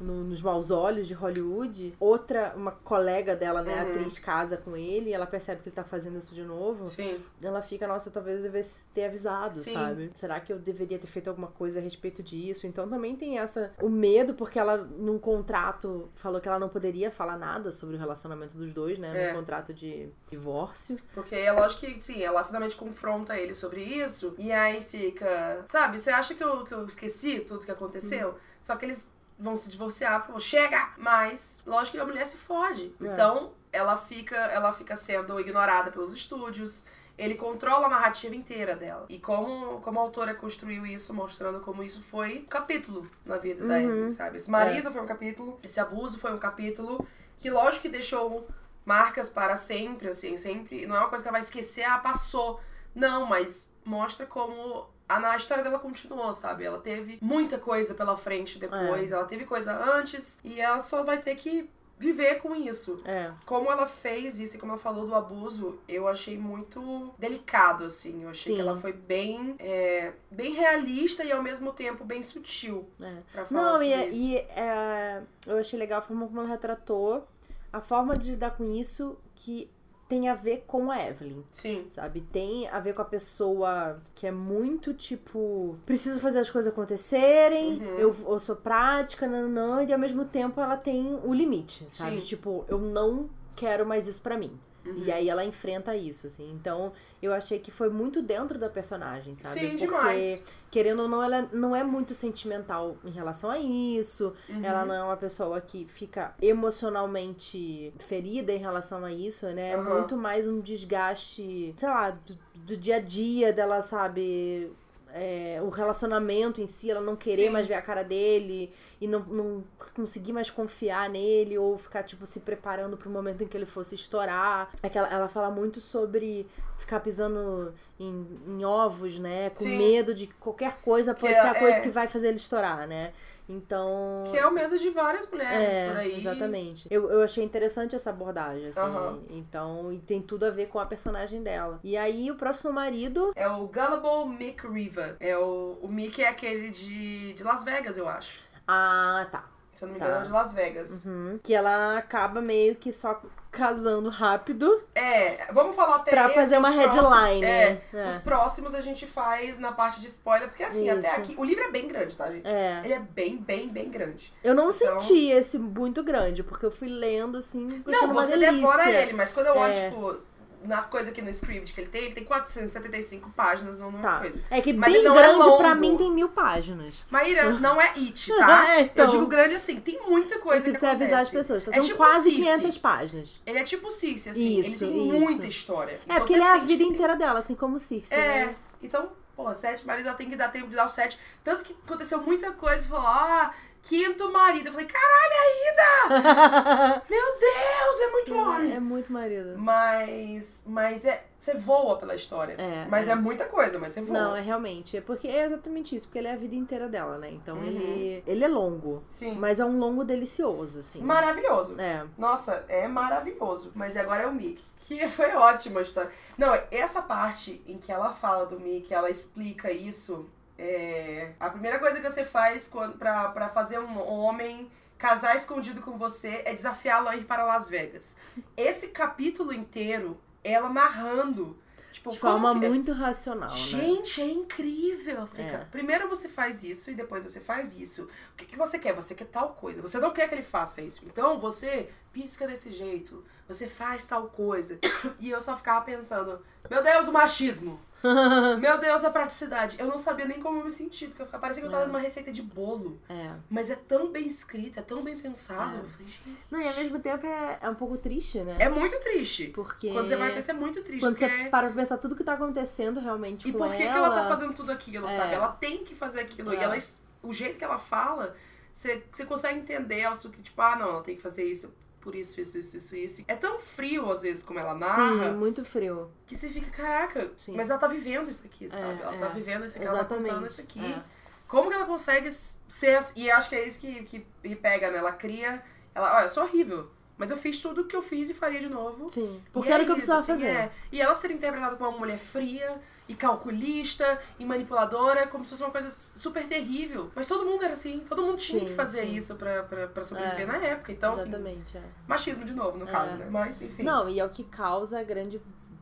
No- nos maus olhos de Hollywood. Outra, uma colega dela, né, Uhum. atriz, casa com ele e ela percebe que ele tá fazendo isso de novo. Sim. Ela fica, nossa, talvez eu devesse ter avisado, Sim. sabe? Será que eu deveria ter feito alguma coisa a respeito disso? Então também tem essa. O medo, porque ela, num contrato, falou que ela não poderia falar nada sobre o relacionamento dos dois, né? É. No contrato de divórcio. Porque é lógico que, sim, ela finalmente confronta ele sobre isso. E aí fica. Sabe, você acha que eu, que eu esqueci tudo que aconteceu? Uhum. Só que eles vão se divorciar, falou, chega! Mas, lógico que a mulher se fode. É. Então, ela fica, ela fica sendo ignorada pelos estúdios. Ele controla a narrativa inteira dela. E como, como a autora construiu isso, mostrando como isso foi um capítulo na vida da Uhum. Evelyn, sabe? Esse marido foi um capítulo, esse abuso foi um capítulo que, lógico que deixou marcas para sempre, assim, sempre. Não é uma coisa que ela vai esquecer, ah, passou. Não, mas mostra como a, a história dela continuou, sabe? Ela teve muita coisa pela frente depois, ela teve coisa antes e ela só vai ter que viver com isso. É. Como ela fez isso e como ela falou do abuso, eu achei muito delicado, assim. Eu achei Sim. que ela foi bem, é, bem realista e ao mesmo tempo bem sutil É. pra falar Não, sobre e, isso. e é, eu achei legal a forma como ela retratou, a forma de lidar com isso que tem a ver com a Evelyn. Sim. Sabe? Tem a ver com a pessoa que é muito tipo. Preciso fazer as coisas acontecerem, Uhum. eu, eu sou prática, nananã, e ao mesmo tempo ela tem o limite, sabe? Sim. Tipo, eu não quero mais isso pra mim. Uhum. E aí ela enfrenta isso, assim. Então, eu achei que foi muito dentro da personagem, sabe? Sim, Porque, demais. querendo ou não, ela não é muito sentimental em relação a isso. Uhum. Ela não é uma pessoa que fica emocionalmente ferida em relação a isso, né? É muito mais um desgaste, sei lá, do, do dia a dia dela, sabe? É, o relacionamento em si, ela não querer Sim. mais ver a cara dele e não, não conseguir mais confiar nele ou ficar, tipo, se preparando pro momento em que ele fosse estourar. É que ela, ela fala muito sobre ficar pisando em, em ovos, né? Com Sim. medo de que qualquer coisa pode é- ser a coisa é. que vai fazer ele estourar, né? Então. Que é o medo de várias mulheres É, por aí. exatamente. Eu, eu achei interessante essa abordagem, assim. Aham. Então, e tem tudo a ver com a personagem dela. E aí, o próximo marido. É o Gullible Mick Riva. diva. É o, o Mickey é aquele de, de Las Vegas, eu acho. Ah, tá. Se eu não me Tá. engano, é de Las Vegas. Uhum. Que ela acaba meio que só casando rápido. É, vamos falar até Pra esse, fazer uma headline, É, né? É. os próximos a gente faz na parte de spoiler, porque assim, até Isso. aqui. O livro é bem grande, tá, gente? É. Ele é bem, bem, bem grande. Eu não Então- senti esse muito grande, porque eu fui lendo assim, Não, achando uma você delícia. devora ele, mas quando eu olho, É. tipo, na coisa aqui no script que ele tem, ele tem 475 páginas, não numa Tá. coisa. É que Mas bem é grande pra longo. mim tem mil páginas. Maíra, não é it, tá? É, então. Eu digo grande assim, tem muita coisa Você que precisa avisar as pessoas. tá? É São tipo quase Cici. 500 páginas. Ele é tipo Circe, assim. Isso, ele tem isso. muita história. É, porque ele é a vida que tem- inteira dela, assim como Circe, É. né? Então, pô, sete maridos, ela tem que dar tempo de dar o sete. Tanto que aconteceu muita coisa, falou, ah, quinto marido. Eu falei, caralho, ainda! Meu Deus, é muito homem. É muito marido. Mas, mas é, você voa pela história. É, mas é. é. muita coisa, mas você voa. Não, é realmente. É porque é exatamente isso, porque ele é a vida inteira dela, né? Então Uhum. ele. Ele é longo. Sim. Mas é um longo delicioso, assim. Maravilhoso. É. Nossa, é maravilhoso. Mas agora é o Mickey. Que foi ótima a história. Não, essa parte em que ela fala do Mickey, ela explica isso. É... A primeira coisa que você faz quando, pra, pra fazer um homem casar escondido com você é desafiá-lo a ir para Las Vegas. Esse capítulo inteiro, ela narrando. Tipo, De forma que- muito racional, né? Gente, é incrível. Fica. É. Primeiro você faz isso e depois você faz isso. O que, que você quer? Você quer tal coisa. Você não quer que ele faça isso. Então você pisca desse jeito. Você faz tal coisa. E eu só ficava pensando: Meu Deus, o machismo. Meu Deus, a praticidade. Eu não sabia nem como eu me sentir, porque eu parecia que eu tava É. numa receita de bolo. É. Mas é tão bem escrita, é tão bem pensado. É. Eu falei, gente. Não, e ao mesmo tempo é, é um pouco triste, né? É muito triste. Porque. Quando você vai pensar, é muito triste. Quando porque... você para pra pensar tudo que tá acontecendo realmente E por que, ela... que ela tá fazendo tudo aquilo, É. sabe? Ela tem que fazer aquilo. E É. ela, o jeito que ela fala, você, você consegue entender que, tipo, ah, não, ela tem que fazer isso por isso, isso, isso, isso, isso. É tão frio, às vezes, como ela narra, Sim, muito frio. que você fica, caraca, Sim. mas ela tá vivendo isso aqui, sabe? É, ela é. tá vivendo isso aqui, ela tá Exatamente. contando isso aqui. É. Como que ela consegue ser. E acho que é isso que, que me pega, né? Ela cria. Ela, olha, eu sou horrível. Mas eu fiz tudo o que eu fiz e faria de novo. Sim. Porque é era o que eu precisava assim, fazer. é. E ela ser interpretada como uma mulher fria e calculista e manipuladora, como se fosse uma coisa super terrível. Mas todo mundo era assim, todo mundo tinha Sim, que fazer sim. isso pra, pra, pra sobreviver É. na época. Então, assim, Exatamente, é. machismo de novo, no caso, É. né? Mas, enfim. Não, e é o que causa a grande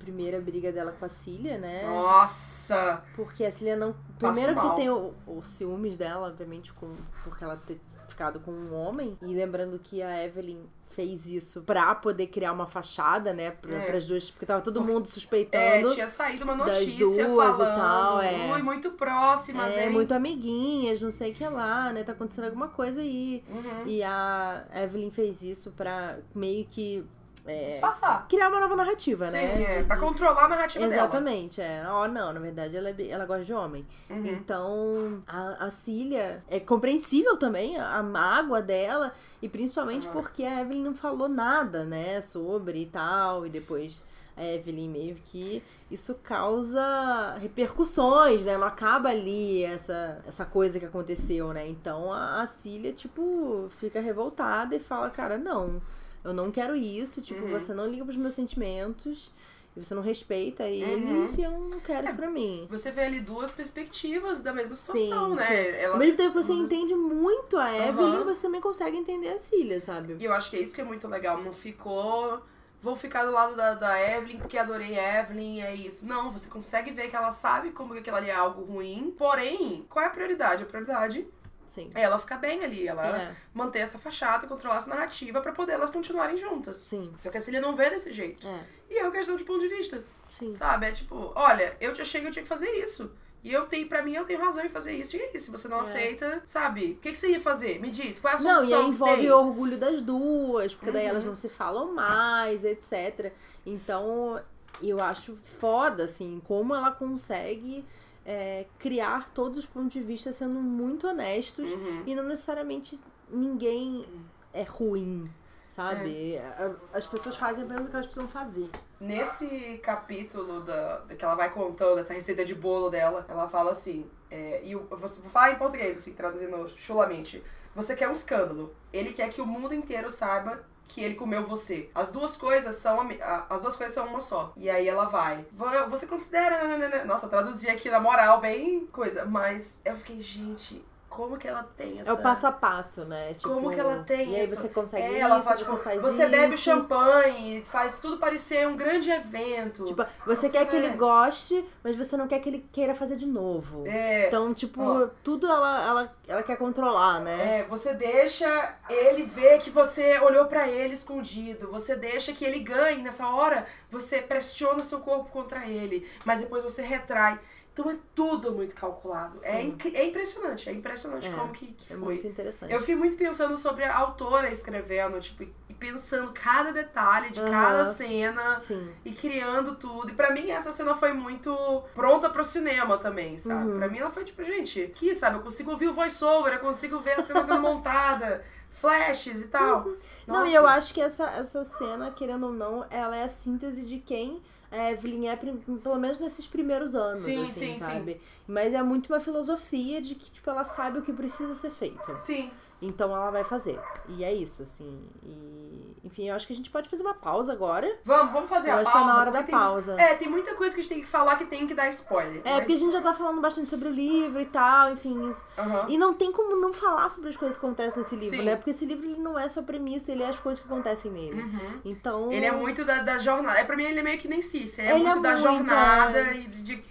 primeira briga dela com a Cília, né? Nossa! Porque a Cília não. Primeiro mal. que tem o, o ciúmes dela, obviamente, com, porque ela ter ficado com um homem. E lembrando que a Evelyn fez isso pra poder criar uma fachada, né? Pra, É. pras duas. Porque tava todo mundo É, suspeitando. tinha saído uma das notícia duas e falando, tal, é. ui, muito próximas, é, hein? muito amiguinhas, não sei o que lá, né? Tá acontecendo alguma coisa aí. Uhum. E a Evelyn fez isso pra meio que. É, Disfarçar. criar uma nova narrativa, Sim, né? é, De- pra controlar a narrativa Exatamente, é. Ó, não, na verdade ela, é ela gosta de homem. dela. Uhum. Então, a, a Cília é compreensível também, a mágoa dela, e principalmente Aham. porque a Evelyn não falou nada, né, sobre e tal, e depois a Evelyn meio que isso causa repercussões, né? Não acaba ali essa, essa coisa que aconteceu, né? Então a, a Cília, tipo, fica revoltada e fala, cara, não, eu não quero isso, tipo, Uhum. você não liga pros meus sentimentos. E você não respeita eles Uhum. e eu não quero isso pra mim. Você vê ali duas perspectivas da mesma situação, Sim, né? sim. Elas, Ao mesmo tempo você elas- entende muito a. Evelyn, você também consegue entender a Cília, sabe? E eu acho que é isso que é muito legal. Não ficou. Vou ficar do lado da, da Evelyn porque adorei a Evelyn e é isso. Não, você consegue ver que ela sabe como que aquilo ali é algo ruim. Porém, qual é a prioridade? A prioridade Sim. é ela ficar bem ali. Ela É, manter essa fachada, controlar essa narrativa pra poder elas continuarem juntas. sim. Só que a Cília não vê desse jeito. É, E é uma questão de ponto de vista, sim. sabe? É tipo, olha, eu te achei que eu tinha que fazer isso. E eu tenho, pra mim, eu tenho razão em fazer isso. E é isso. Se você não É. aceita, sabe? O que, que você ia fazer? Me diz, qual é a Não, solução? e aí envolve o orgulho das duas, porque daí Uhum. elas não se falam mais, etc. Então, eu acho foda, assim, como ela consegue é, criar todos os pontos de vista sendo muito honestos Uhum. e não necessariamente ninguém é ruim, sabe? A- As pessoas fazem apenas o que elas precisam fazer. Nesse capítulo da, que ela vai contando essa receita de bolo dela, ela fala assim, é, e eu vou vou falar em português, assim, traduzindo chulamente. Você quer um escândalo. Ele quer que o mundo inteiro saiba que ele comeu você. As duas coisas são as duas coisas são uma só. E aí ela vai. "Vo- Você considera. nananana." Nossa, eu traduzi aqui na moral, bem coisa. Mas eu fiquei, gente, como que ela tem essa. É o passo a passo, né? Tipo, Como que ela tem E aí isso? você consegue É, isso, ela faz, você tipo, faz você isso. bebe champanhe, faz tudo parecer um grande evento. Tipo, você quer que é. ele goste, mas você não quer que ele queira fazer de novo. é, Então, tipo, Ó. tudo ela, ela, ela quer controlar, né? É, você deixa ele ver que você olhou pra ele escondido. Você deixa que ele ganhe nessa hora. Você pressiona seu corpo contra ele, mas depois você retrai. Então é tudo muito calculado. É, inc- é impressionante, é impressionante É, como que, que É foi. muito interessante. Eu fiquei muito pensando sobre a autora escrevendo, tipo, e pensando cada detalhe de Aham. cada cena Sim. e criando tudo. E pra mim essa cena foi muito pronta pro cinema também, sabe? Uhum. Pra mim ela foi tipo, gente, aqui, sabe? Eu consigo ouvir o voice-over, eu consigo ver a cena sendo montada, flashes e tal. Não, Nossa. e eu acho que essa, essa cena, querendo ou não, ela é a síntese de quem a Evelyn é, prim- pelo menos nesses primeiros anos, Sim, assim, sim, sabe? Mas é muito uma filosofia de que, tipo, ela sabe o que precisa ser feito. Sim. Então ela vai fazer. E é isso, assim. E, enfim, eu acho que a gente pode fazer uma pausa agora. Vamos, vamos fazer Eu a acho pausa. que tá na hora da tem- pausa. É, tem muita coisa que a gente tem que falar que tem que dar spoiler. É, mas- porque a gente já tá falando bastante sobre o livro e tal, enfim. Aham. E não tem como não falar sobre as coisas que acontecem nesse livro, Sim. né? Porque esse livro ele não é só premissa, ele é as coisas que acontecem nele. Uhum. Então. Ele é muito da, da jornada. É, pra mim, ele é meio que nem Cícero. Ele é Ele é muito da muito, jornada é. e de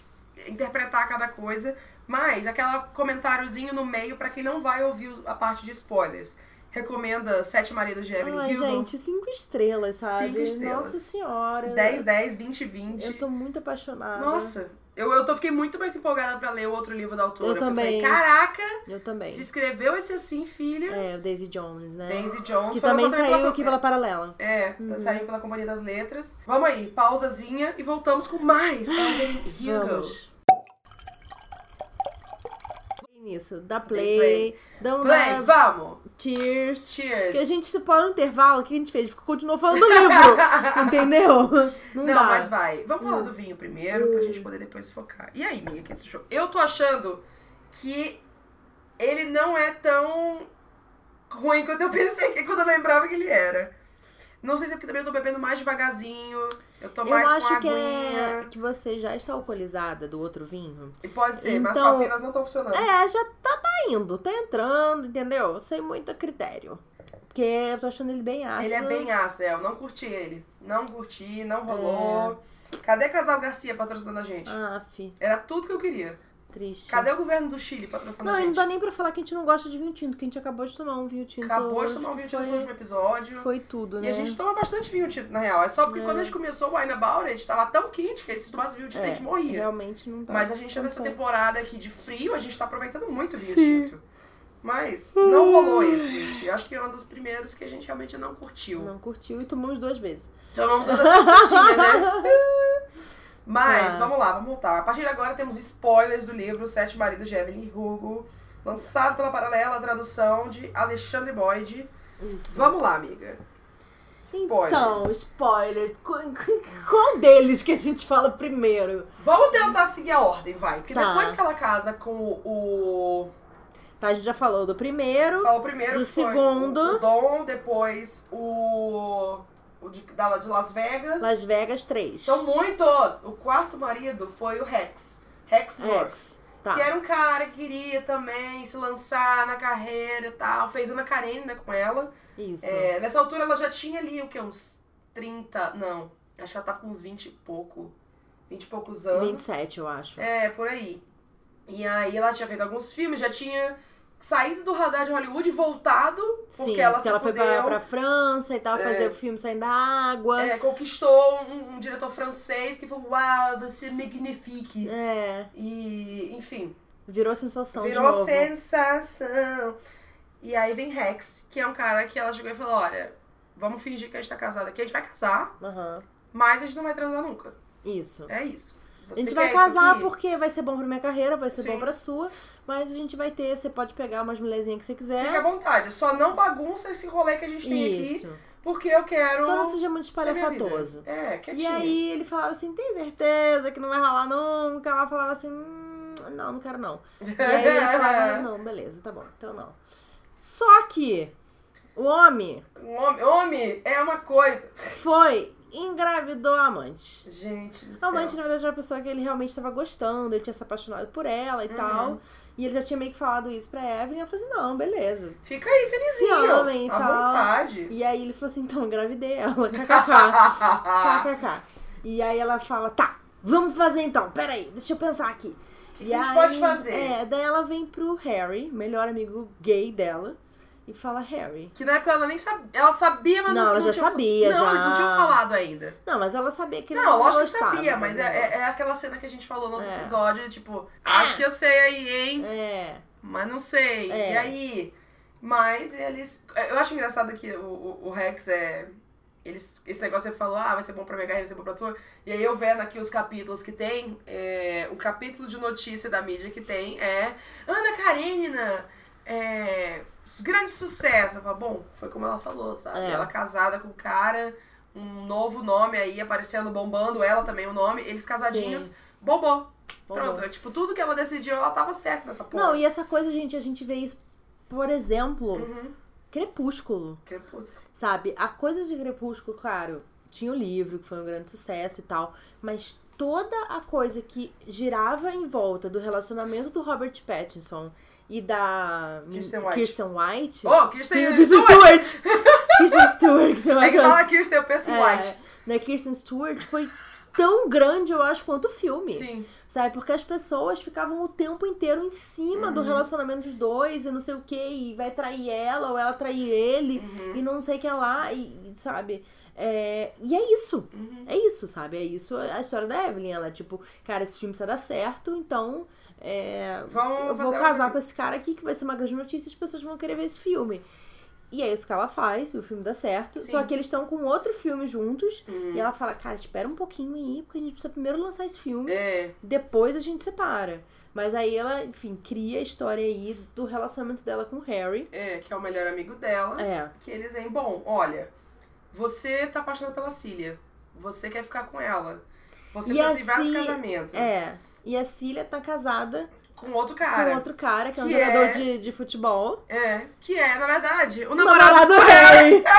interpretar cada coisa. Mas, aquele comentáriozinho no meio pra quem não vai ouvir a parte de spoilers. Recomenda Sete Maridos de Evelyn Ai, gente, cinco estrelas, sabe? Cinco estrelas. Nossa senhora. 10, 10, 20, 20. Eu tô muito apaixonada. Nossa, eu, eu tô, fiquei muito mais empolgada pra ler o outro livro da autora. Eu também. falei, caraca, Eu também. se escreveu esse assim, filha. É, o Daisy Jones, né? Daisy Jones. que também saiu pela- aqui pela Paralela. É, saiu pela Companhia das Letras. Vamos aí, pausazinha e voltamos com mais Evelyn Hugo. Vamos. Nisso, dá Play. play, um Play, dá vamos! cheers. Cheers! Que a gente pôr no intervalo, o que a gente fez? Continuou falando do livro, entendeu? Não, Não, dá. Hum. mas vai. Vamos falar do vinho primeiro, pra gente poder depois focar. E aí, o que você achou? Eu tô achando que ele não é tão ruim quanto eu pensei, que quando eu lembrava que ele era. Não sei se é porque também eu tô bebendo mais devagarzinho, eu tô Eu mais com acho que aguinha. é que você já está alcoolizada do outro vinho. E pode ser, mas as Então- papilas não estão funcionando. É, já tá, tá indo, tá entrando, entendeu? Sem muito critério. Porque eu tô achando ele bem ácido. Ele é bem ácido, é, eu não curti ele. Não curti, não rolou. Cadê Casal Garcia patrocinando a gente? Ah, fi, Era tudo que eu queria. Triste. Cadê o governo do Chile patrocinando Não, a e não gente? dá nem pra falar que a gente não gosta de vinho tinto, que a gente acabou de tomar um vinho tinto. Acabou de tomar um vinho tinto no foi, último episódio. Foi tudo, né? E a gente toma bastante vinho tinto, na real. É só porque É. quando a gente começou o Wine About It, tava tão quente que se tomasse vinho tinto a gente morria. É, Realmente não tá. Mas a gente tá nessa condição. temporada aqui de frio, a gente tá aproveitando muito vinho Sim. tinto. Mas não rolou esse, gente. Acho que é um dos primeiros que a gente realmente não curtiu. Não curtiu e tomamos duas vezes. Tomamos essa curtinha, né? Mas, Ah. vamos lá, vamos voltar. A partir de agora temos spoilers do livro Sete Maridos de Evelyn Hugo, lançado pela Paralela, tradução de Alexandre Boyd. Isso. Vamos lá, amiga. Spoilers. Então, spoiler. Qual, deles que a gente fala primeiro? Vamos tentar seguir a ordem, vai. Porque Tá. depois que ela casa com o. Tá, a gente já falou do primeiro. Fala o primeiro Do segundo. O, o Dom, depois o. O de, da, de Las Vegas. Las Vegas 3. São muitos! O quarto marido foi o Rex. Rex. X. Tá. Que era um cara que queria também se lançar na carreira e tal. Fez uma Karine com ela. Isso. É, nessa altura ela já tinha ali o que? Uns 30. Não. Acho que ela tava com uns 20 e pouco. 20 e poucos anos. 27, eu acho. É, por aí. E aí ela tinha feito alguns filmes, já tinha saído do radar de Hollywood e voltado. Porque Sim, ela se ela foi pra, pra França e tal, fazer o filme saindo da água. É, conquistou um, um diretor francês que falou, uau, você é magnifique. É, E, enfim, virou sensação virou sensação. E aí vem Rex, que é um cara que ela chegou e falou, olha, vamos fingir que a gente tá casada aqui, a gente vai casar, Aham. mas a gente não vai transar nunca. Isso. É isso. A Você gente vai casar aqui? porque vai ser bom pra minha carreira, vai ser Sim. bom pra sua, mas a gente vai ter, você pode pegar umas mulherzinhas que você quiser. Fica à vontade, só não bagunça esse rolê que a gente tem aqui, Isso. porque eu quero... Só não seja muito espalhafatoso. É, E quietinho. aí ele falava assim, tem certeza que não vai rolar nunca? Ela falava assim, hum, não, não quero não. E aí ele falava, não, beleza, tá bom, então não. Só que O homem Um homem, homem é uma coisa. foi, engravidou a amante. Gente do A céu. amante, na verdade, era uma pessoa que ele realmente estava gostando, ele tinha se apaixonado por ela e Uhum. tal. E ele já tinha meio que falado isso pra Evelyn. Ela falou assim: não, beleza. Fica aí, felizinho. Se amem e tal. vontade. E aí ele falou assim: então, engravidei ela. KKK. KKK. E aí ela fala: tá, vamos fazer então. Peraí, deixa eu pensar aqui. que e a gente aí, pode fazer? É, daí ela vem pro Harry, melhor amigo gay dela, e fala: Harry. Que na época ela nem sabia. Ela sabia, mas Não, não ela já tinha- sabia, Não, já. eles não tinham falado ainda. Não, mas ela sabia que ele Não, não lógico que sabia, mas é, é- é aquela cena que a gente falou no outro É. episódio, tipo, acho que eu sei aí, hein? É. Mas não sei. É. E aí? Mas eles. Eu acho engraçado que o, o, o Rex é. Eles, esse negócio você falou, ah, vai ser bom pra minha carreira, vai ser bom pra tua. E aí eu vendo aqui os capítulos que tem, é, o capítulo de notícia da mídia que tem é Ana Karenina, é, grande sucesso. Eu falo, bom, foi como ela falou, sabe? É. Ela casada com o cara, um novo nome aí aparecendo, bombando, ela também o nome, eles casadinhos, Sim. bombou. Bombou. Pronto, é, tipo, tudo que ela decidiu, ela tava certa nessa porra. Não, e essa coisa, gente, a gente vê isso, por exemplo, Uhum. Crepúsculo. Crepúsculo. Sabe? A coisa de Crepúsculo, claro, tinha o livro, que foi um grande sucesso e tal, mas toda a coisa que girava em volta do relacionamento do Robert Pattinson e da Kirsten White. Kirsten White. Oh, Kirsten Kirsten Stewart! Stewart! Kirsten Stewart, que você É que fala Kirsten, eu penso em White. É, né, Kirsten Stewart foi tão grande, eu acho, quanto o filme. Sim. Sabe? Porque as pessoas ficavam o tempo inteiro em cima Uhum. do relacionamento dos dois e não sei o que, e vai trair ela ou ela trair ele Uhum. e não sei o que lá, e, sabe? É, e é isso. Uhum. É isso, sabe? É isso a história da Evelyn. Ela, tipo, cara, esse filme precisa dar certo, então. É, eu vou casar com esse cara aqui que vai ser uma grande notícia e as pessoas vão querer ver esse filme. E é isso que ela faz, e o filme dá certo. Sim. Só que eles estão com outro filme juntos. Uhum. E ela fala, cara, espera um pouquinho aí, porque a gente precisa primeiro lançar esse filme É. depois a gente separa. Mas aí ela, enfim, cria a história aí do relacionamento dela com o Harry. É, que é o melhor amigo dela. É. Que eles vêm, bom, olha, você tá apaixonado pela Cília. Você quer ficar com ela. Você E pensa a em vários casamentos. É. E a Cília tá casada Com outro cara. com outro cara, que é um Que jogador é- de, de futebol. É. Que é, na verdade, o namorado, namorado do Harry.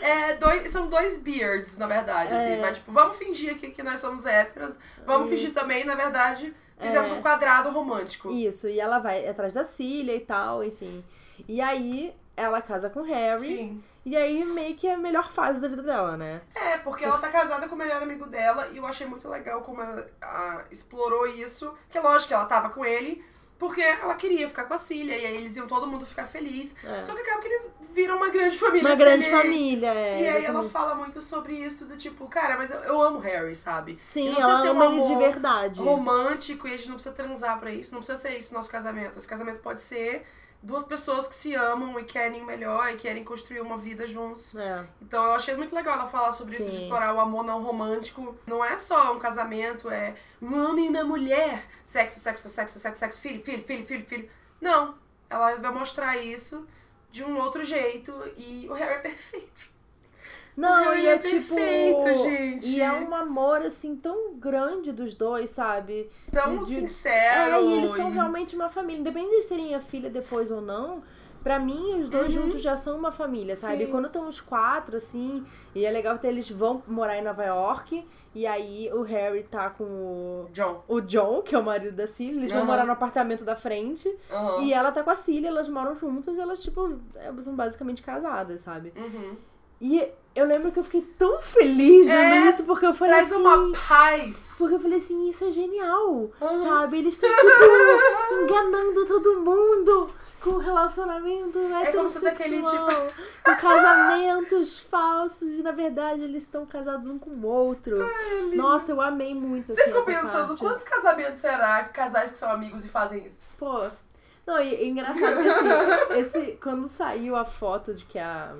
É, dois, são dois beards, na verdade. Assim, É. vai, tipo, vamos fingir aqui que nós somos héteros. Vamos fingir também, na verdade, fizemos É. um quadrado romântico. Isso, e ela vai atrás da Cília e tal, enfim. E aí ela casa com o Harry. Sim. E aí meio que é a melhor fase da vida dela, né? É, porque ela tá casada com o melhor amigo dela e eu achei muito legal como ela ah, explorou isso. Que lógico que ela tava com ele, porque ela queria ficar com a Cília e aí eles iam todo mundo ficar feliz. É. Só que acaba que eles viram uma grande família. Uma grande feliz. família, é. E aí ela fala muito sobre isso, do tipo, cara, mas eu, eu amo Harry, sabe? Sim, precisa ela ser ama um ele de verdade. romântico e a gente não precisa transar pra isso. Não precisa ser isso no nosso casamento. Esse casamento pode ser duas pessoas que se amam e querem melhor e querem construir uma vida juntos. É. Então eu achei muito legal ela falar sobre isso, de Sim. explorar o amor não romântico. Não é só um casamento, é um homem e uma mulher. Sexo, sexo, sexo, sexo, sexo, filho, filho, filho, filho, filho. Não. Ela vai mostrar isso de um outro jeito e o Harry é perfeito. Não, Ai, e é, é tipo. perfeito, gente. E é um amor, assim, tão grande dos dois, sabe? Tão De- sincero. É, e eles são realmente uma família. Independente de eles terem a filha depois ou não, pra mim, os dois Uhum. juntos já são uma família, sabe? Sim. Quando estão os quatro, assim, e é legal que eles vão morar em Nova York, e aí o Harry tá com o. John. O John, que é o marido da Cília, eles vão Aham. morar no apartamento da frente. Aham. E ela tá com a Cília, elas moram juntas e elas, tipo, são basicamente casadas, sabe? Uhum. E eu lembro que eu fiquei tão feliz vendo É, isso, porque eu falei Traz assim. uma paz. Porque eu falei assim, isso é genial, Aham. sabe? Eles estão, tipo, enganando todo mundo com relacionamento É como se fosse aquele, heterossexual, com casamentos falsos, e na verdade eles estão casados um com o outro. Nossa, eu amei muito, Você assim, ficou pensando parte. quantos casamentos será casais que são amigos e fazem isso? Pô. Não, e, e engraçado que assim, esse, quando saiu a foto de que a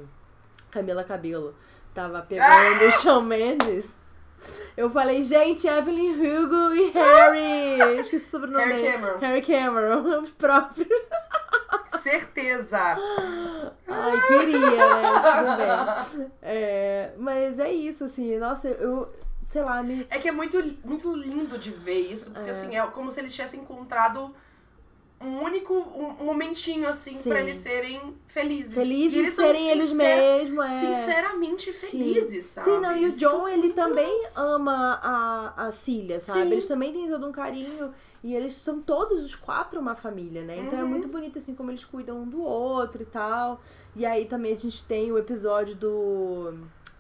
Camila Cabelo tava pegando o Shawn Mendes, eu falei, gente, Evelyn Hugo e Harry. Esqueci o sobrenome Harry dele. Cameron. Harry Cameron, próprio. Certeza! Ai, queria, né? Tudo bem. É, mas é isso, assim, nossa, eu, sei lá, me. É que é muito, muito lindo de ver isso, porque É. assim, é como se eles tivessem encontrado um único um, um momentinho, assim, Sim. pra eles serem felizes. Felizes E eles serem eles mesmos, é. Sinceramente felizes, sabe? Sim, não, e o Isso John, é ele também ama a, a Cília, sabe? Sim. Eles também têm todo um carinho. E eles são todos os quatro uma família, né? Então é Uhum. muito bonito, assim, como eles cuidam um do outro e tal. E aí também a gente tem o episódio do,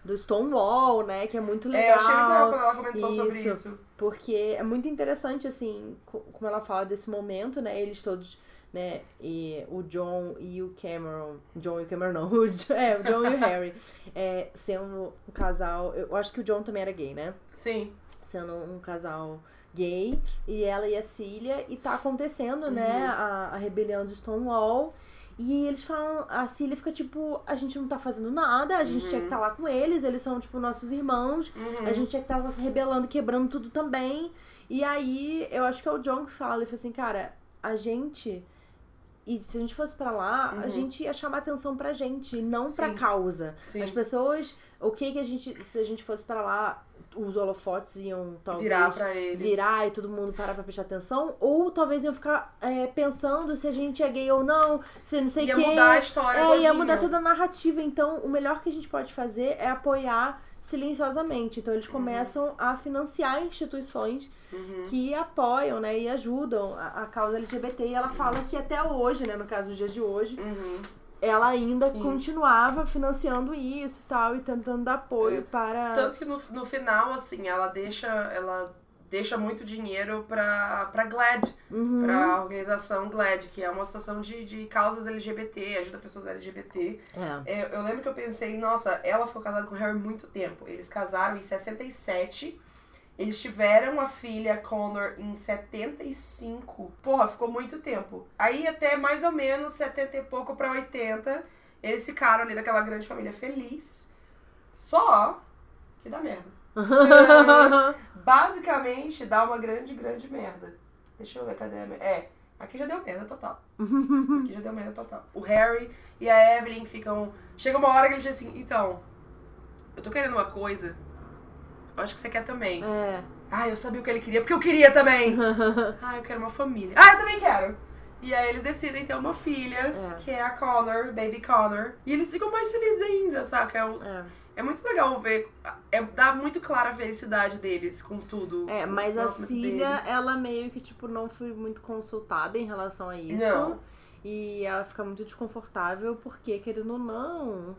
do Stonewall, né? Que é muito legal. É, eu achei legal quando ela comentou sobre Isso. Porque é muito interessante, assim, co- como ela fala desse momento, né? Eles todos, né? E o John e o Cameron. John e o Cameron não. O Jo- é, o John e o Harry. é, sendo um casal. Eu acho que o John também era gay, né? Sim. Sendo um casal gay. E ela e a Cília. E tá acontecendo, né? A, a rebelião de Stonewall. E eles falam, a Cília fica tipo, a gente não tá fazendo nada, a gente tinha que estar lá com eles, eles são, tipo, nossos irmãos, a gente tinha que estar se rebelando, quebrando tudo também. E aí, eu acho que é o John que fala, ele fala assim, cara, a gente. E se a gente fosse pra lá, a gente ia chamar atenção pra gente, não pra Sim. causa. Sim. As pessoas, o que que a gente. Se a gente fosse pra lá, os holofotes iam talvez Virar pra eles. virar e todo mundo parar pra prestar atenção, ou talvez iam ficar é, pensando se a gente é gay ou não, se não sei o Ia quê. mudar a história É, ia mudar toda a narrativa. Então, o melhor que a gente pode fazer é apoiar silenciosamente. Então, eles Uhum. começam a financiar instituições que apoiam, né, e ajudam a, a causa LGBT. E ela fala que até hoje, né, no caso dos dias de hoje, Uhum. Ela ainda Sim. continuava financiando isso e tal, e tentando dar apoio É. para. Tanto que no, no final, assim, ela deixa, ela deixa muito dinheiro pra, pra GLAD, Uhum. pra organização GLAD, que é uma associação de, de causas LGBT, ajuda pessoas LGBT. É. Eu, eu lembro que eu pensei, nossa, ela foi casada com o Harry há muito tempo. Eles casaram em 67. Eles tiveram uma filha, Connor, em 75. Porra, ficou muito tempo. Aí até mais ou menos 70 e pouco pra 80, eles ficaram ali daquela grande família feliz. Só que dá merda. Basicamente, dá uma grande, grande merda. Deixa eu ver, cadê a merda? É, aqui já deu merda total. Aqui já deu merda total. O Harry e a Evelyn ficam. Chega uma hora que eles dizem assim: então, eu tô querendo uma coisa. Eu acho que você quer também. É. Ah, eu sabia o que ele queria, porque eu queria também. ah, eu quero uma família. Ah, eu também quero. E aí eles decidem ter uma filha, É. que é a Connor, Baby Connor. E eles ficam mais felizes ainda, saca? É, uns- É. é muito legal ver. É, dá muito clara a felicidade deles com tudo. É, mas a Cília, deles. ela meio que, tipo, não foi muito consultada em relação a isso. Não. E ela fica muito desconfortável porque, querendo ou não,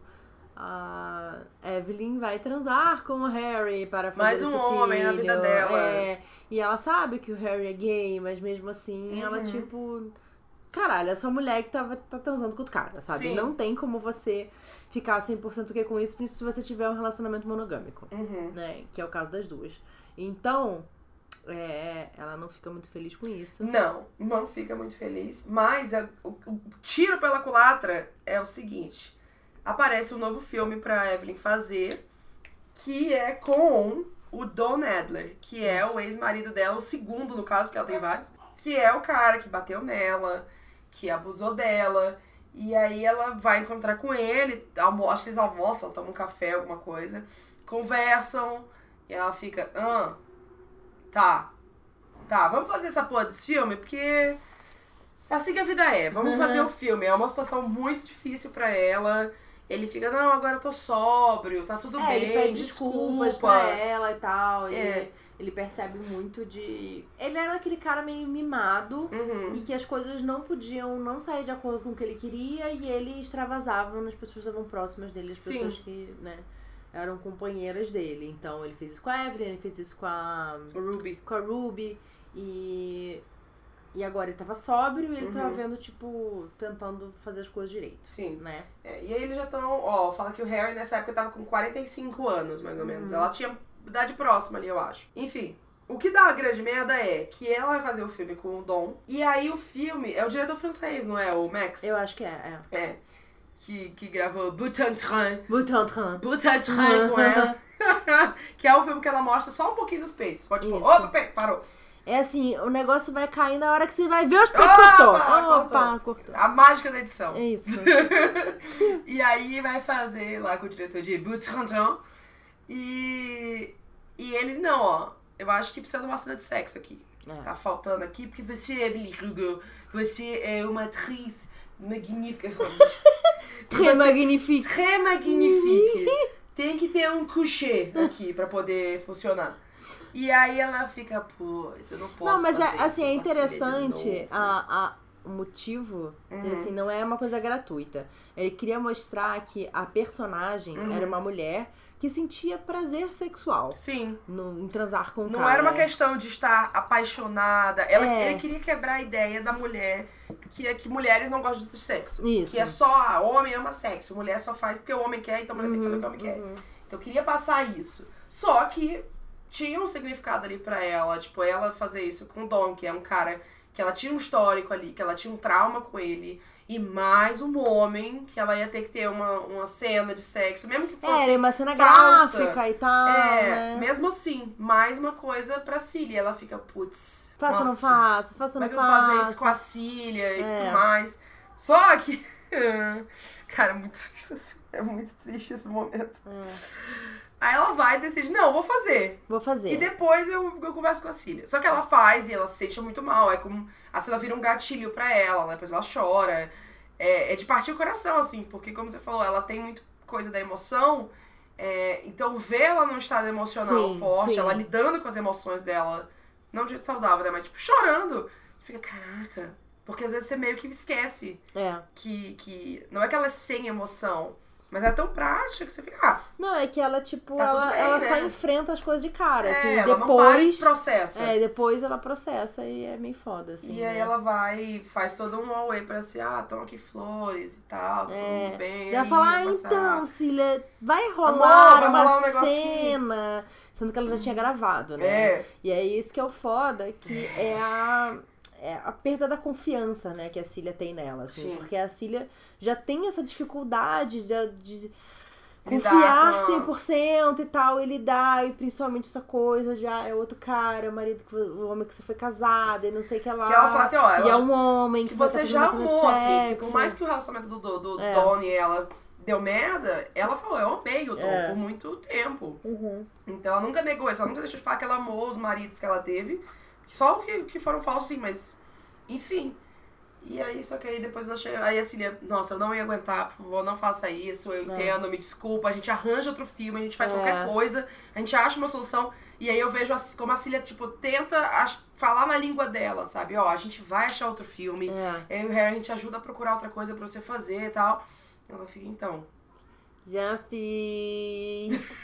a Evelyn vai transar com o Harry para fazer Mais um esse homem na filho. vida dela. É, e ela sabe que o Harry é gay, mas mesmo assim, ela, Uhum. tipo... Caralho, essa mulher que tava, tá transando com o cara, sabe? Sim. Não tem como você ficar 100% que com isso, principalmente se você tiver um relacionamento monogâmico Uhum. né? Que é o caso das duas. Então, é, ela não fica muito feliz com isso. Não, não fica muito feliz. Mas a- o, o tiro pela culatra é o seguinte: aparece um novo filme pra Evelyn fazer, que é com o Don Adler, que é o ex-marido dela, o segundo no caso, porque ela tem vários, que é o cara que bateu nela, que abusou dela. E aí ela vai encontrar com ele, almo acho que eles almoçam, tomam um café, alguma coisa, conversam, e ela fica, ah, tá, tá, vamos fazer essa porra desse filme, porque é assim que a vida é, vamos fazer o filme. É uma situação muito difícil pra ela. Ele fica, não, agora eu tô sóbrio, tá tudo É, bem, ele pede desculpas desculpa. pra ela e tal. Ele, É. ele percebe muito de. Ele era aquele cara meio mimado. Uhum. E que as coisas não podiam não sair de acordo com o que ele queria e ele extravasava nas pessoas que estavam próximas dele, as Sim. pessoas que, né, eram companheiras dele. Então ele fez isso com a Evelyn, ele fez isso com a O Ruby. com a Ruby e e agora ele tava sóbrio e ele tava Uhum. vendo tipo tentando fazer as coisas direito, Sim. né? É, e aí eles já estão, ó, fala que o Harry nessa época tava com 45 anos, mais ou menos. Ela tinha idade próxima ali, eu acho. Enfim, o que dá a grande merda é que ela vai fazer o filme com o Dom. E aí o filme é o diretor francês, não é? O Max? Eu acho que é, é. É. Que, que gravou Butantan. Butantan. Butantan com ela. que é o filme que ela mostra só um pouquinho dos peitos. Pode Isso. opa, peito, parou. É assim, o negócio vai cair na hora que você vai ver os peitos Opa, cortou. cortou. Opa, cortou. A mágica da edição. É isso. e aí vai fazer lá com o diretor de Butantan. E, e ele, não, ó. Eu acho que precisa de uma cena de sexo aqui. É. Tá faltando aqui, porque você, Evelyn Hugo, você é uma atriz magnífica. Très magnifique. Très magnifique. Tem que ter um coucher aqui pra poder funcionar. E aí ela fica, putz, eu não posso Não, mas é, assim, é interessante a, a, o motivo dele, assim, não é uma coisa gratuita. Ele queria mostrar que a personagem Uhum. era uma mulher que sentia prazer sexual Sim. no, em transar com o Não cara. era uma questão de estar apaixonada. Ela, É. Ele queria quebrar a ideia da mulher que é que mulheres não gostam de sexo. Isso. Que é só ah, homem ama sexo, mulher só faz porque o homem quer, então a mulher tem que fazer o que o homem quer. Uhum. Então eu queria passar isso. Só que tinha um significado ali pra ela, tipo, ela fazer isso com o Dom, que é um cara que ela tinha um histórico ali, que ela tinha um trauma com ele. E mais um homem, que ela ia ter que ter uma, uma cena de sexo, mesmo que É, fosse era uma cena falsa. gráfica e tal, é, né? mesmo assim, mais uma coisa pra Cília. Ela fica, putz. Faça não nossa, faça, faça Como ou é que não eu vou fazer isso com a Cília e É. tudo mais? Só que. Cara, é muito triste. esse- É muito triste esse momento. É, Aí ela vai e decide, não, vou fazer. vou fazer. E depois eu, eu converso com a Cília. Só que ela faz e ela se sente muito mal. É como. A Cília vira um gatilho pra ela, né? depois ela chora. É, é de partir o coração, assim, porque como você falou, ela tem muito coisa da emoção. é, então ver ela num estado emocional Sim, forte, sim. ela lidando com as emoções dela, não de jeito saudável, né? Mas tipo, chorando. Fica, caraca. Porque às vezes você meio que esquece É. que, que. Não é que ela é sem emoção, mas é tão prática que você fica, ah, Não, é que ela, tipo, Tá ela, bem, ela né? só enfrenta as coisas de cara, é, assim, ela depois. processa. É, depois ela processa e é meio foda, assim. E aí né? ela vai e faz todo um away pra assim, ah, estão aqui flores e tal, tá É. tudo bem. E ela aí, fala, ah, vai passar." então, Cília, vai Amor, rolar vai uma rolar um cena. Sendo que ela já tinha gravado, né? É. E é isso que é o foda, que é a, é a perda da confiança, né, que a Cília tem nela, assim. Sim. Porque a Cília já tem essa dificuldade de, de Lidar confiar com a- 100% e tal, e lidar, e principalmente essa coisa de, ah, é outro cara, é o marido, que, o homem que você foi casada, e não sei o que lá. Que ela fala que, ó, ela- e é um homem que, Que vai você tá já amou, assim, por mais que o relacionamento do, do, do É. Donnie e ela deu merda, ela falou, eu amei o Dom É. por muito tempo. Uhum. Então ela nunca negou isso, ela nunca deixou de falar que ela amou os maridos que ela teve. Só o que, que foram falsos, sim, mas. Enfim. E aí, só que aí depois ela chega. Aí a Cília, nossa, eu não ia aguentar, por favor, não faça isso, eu entendo, me desculpa, a gente arranja outro filme, a gente faz É. qualquer coisa, a gente acha uma solução. E aí eu vejo como a Cília, tipo, tenta falar na língua dela, sabe? Ó, a gente vai achar outro filme. É. Eu e o Harry, a gente ajuda a procurar outra coisa pra você fazer e tal. Ela fica, então. Já fiz.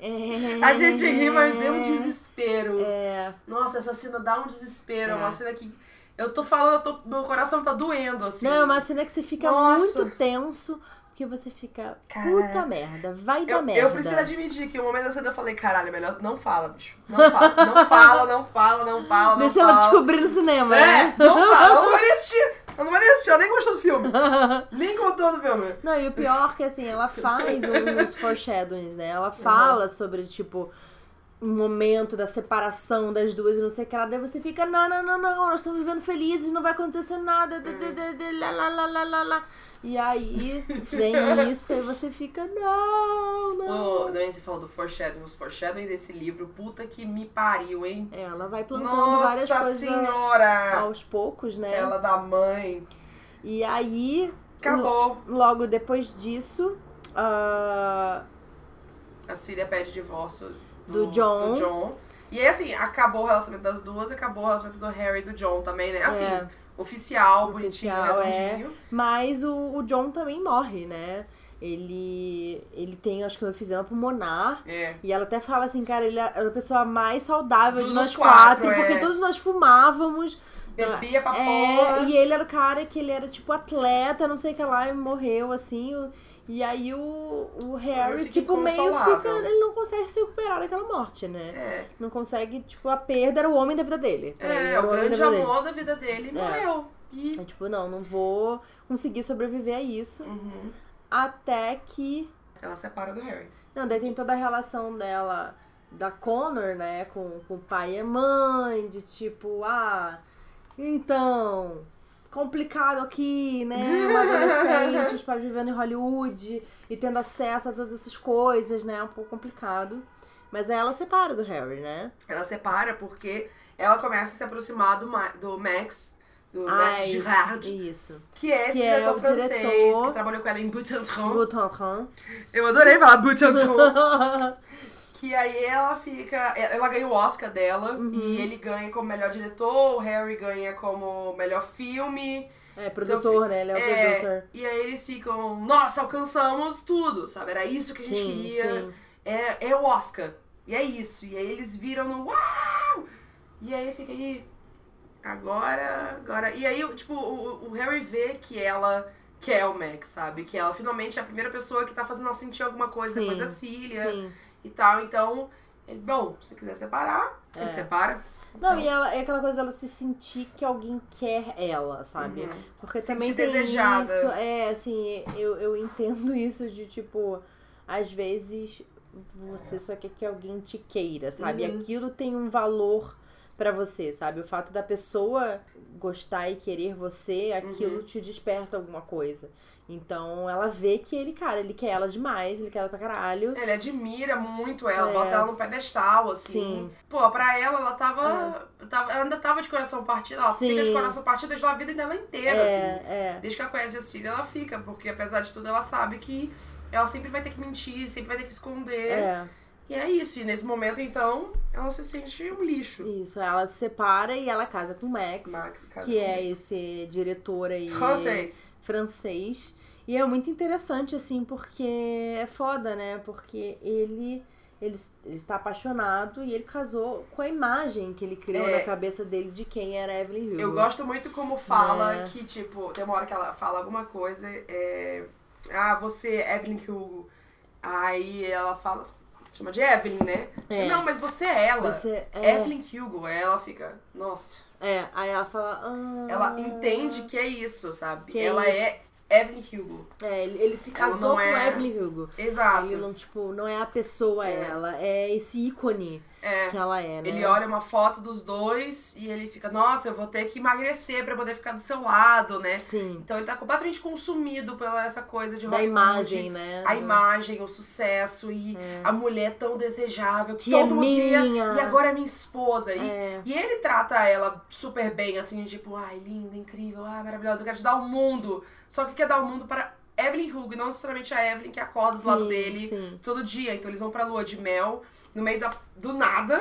É. A gente ri, mas deu um desespero. É. Nossa, essa cena dá um desespero. É É. uma cena que. Eu tô falando, eu tô- meu coração tá doendo, assim. Não, é uma cena que você fica Nossa. muito tenso, que você fica, Cara. puta merda, vai dar eu, merda. eu preciso admitir que o momento da cena eu falei, caralho, é melhor não fala, bicho. Não fala, não fala, não fala, não fala, não Deixa fala. ela descobrir no cinema, É, né? não fala, não vai assistir. Ela não vai nem assistir, ela nem gostou do filme. nem gostou do filme. Não, e o pior é que assim, ela faz uns foreshadowings, né? Ela fala sobre, tipo, um momento da separação das duas e não sei o que lá. Daí você fica, não, não, não, não, nós estamos vivendo felizes, não vai acontecer nada. de- de- de- de- lá, lá, lá, lá, lá, lá. E aí vem isso, aí você fica, não, não. O Nancy falou do foreshadowing, os foreshadowing desse livro, puta que me pariu, hein? Ela vai plantando várias Nossa coisas senhora! aos poucos, né? Ela da mãe. E aí, Acabou. logo depois disso, ah, A Cília pede divórcio Do John. do John. E aí, assim, acabou o relacionamento das duas, acabou o relacionamento do Harry e do John também, né? Assim, É. oficial, Oficial, bonitinho, é. redondinho. Mas o, o John também morre, né? Ele, ele tem, acho que uma efizema pulmonar. É. E ela até fala assim, cara, ele é a pessoa mais saudável Dos de nós quatro, quatro, porque é. todos nós fumávamos. Bebia pra é, porra. E ele era o cara que ele era tipo atleta, não sei o que lá, e morreu assim. o- E aí o, o Harry, tipo, meio fica. Ele não consegue se recuperar daquela morte, né? É. Não consegue, tipo, a perda era o homem da vida dele. Ele, É, era o homem grande da vida dele. amor da vida dele morreu. E... É tipo, não, não vou conseguir sobreviver a isso. Uhum. Até que. Ela separa do Harry. Não, daí tem toda a relação dela, da Connor, né, com, com o pai e mãe, de tipo, ah, então, complicado aqui, né? Uma adolescente, os pais vivendo em Hollywood e tendo acesso a todas essas coisas, né? É um pouco complicado. Mas aí ela separa do Harry, né? Ela separa porque ela começa a se aproximar do, Ma- do Max, do Ah, Max isso, Girard, isso. que é esse Que é diretor o francês, diretor- que trabalhou com ela em Boutanton. Boutanton. Eu adorei falar Boutanton. Que aí ela fica. Ela ganha o Oscar dela Uhum. e ele ganha como melhor diretor, o Harry ganha como melhor filme. É, produtor, né? Ele é o producer. E aí eles ficam, nossa, alcançamos tudo, sabe? Era isso que a gente Sim, queria. sim. É, é o Oscar. E é isso. E aí eles viram no uau! E aí fica aí. Agora. Agora. E aí, tipo, o, o Harry vê que ela quer o Max, sabe? Que ela finalmente é a primeira pessoa que tá fazendo ela sentir alguma coisa Sim, depois da Cília Sim. E tal. Então, ele, bom, se quiser separar, a gente É. separa. Não, e ela, é aquela coisa dela se sentir que alguém quer ela, sabe? Uhum. Porque Sentir também tem desejada. isso. É, assim, eu, eu entendo isso de, tipo, às vezes você só quer que alguém te queira, sabe? Uhum. Aquilo tem um valor pra você, sabe? O fato da pessoa gostar e querer você, aquilo Uhum. te desperta alguma coisa. Então ela vê que ele, cara, ele quer ela demais, ele quer ela pra caralho. Ele admira muito ela, É. bota ela no pedestal, assim. Sim. Pô, pra ela, ela tava, tava- Ela ainda tava de coração partido. Ela Sim. fica de coração partido desde a vida dela inteira, assim. É, é. Desde que ela conhece a Cília, ela fica, porque apesar de tudo, ela sabe que ela sempre vai ter que mentir, sempre vai ter que esconder. É. E é isso. E nesse momento, então, ela se sente um lixo. Isso, ela se separa e ela casa com o Max, que é Max. esse diretor aí Francês. francês. E é muito interessante, assim, porque é foda, né? Porque ele, ele, ele está apaixonado e ele casou com a imagem que ele criou É. na cabeça dele de quem era Evelyn Hugo. Eu gosto muito como fala É. que, tipo, tem uma hora que ela fala alguma coisa, é. Ah, você, Evelyn Hugo. Aí ela fala. Chama de Evelyn, né? É. Não, mas você é ela. Você é, Evelyn Hugo. Aí ela fica, nossa. é, aí ela fala. Ah, Ela entende que é isso, sabe? Que é ela isso. é Evelyn Hugo. É, ele, ele se casou com é- Evelyn Hugo. Exato. Ele não, tipo, não é a pessoa É. ela, é esse ícone É. que ela é, né? Ele olha uma foto dos dois e ele fica, nossa, eu vou ter que emagrecer pra poder ficar do seu lado, né? Sim. Então ele tá completamente consumido pela essa coisa de Da Hollywood, imagem, né? A imagem, o sucesso e a mulher tão desejável que, Que todo é mundo queria, minha. e agora é minha esposa. E, É. e ele trata ela super bem, assim, tipo, ai, linda, incrível, ai, maravilhosa, eu quero te dar o mundo. Só que quer dar o mundo para Evelyn Hugo, não necessariamente a Evelyn que acorda do Sim, lado dele sim. todo dia. Então eles vão pra lua de mel, no meio da, do nada.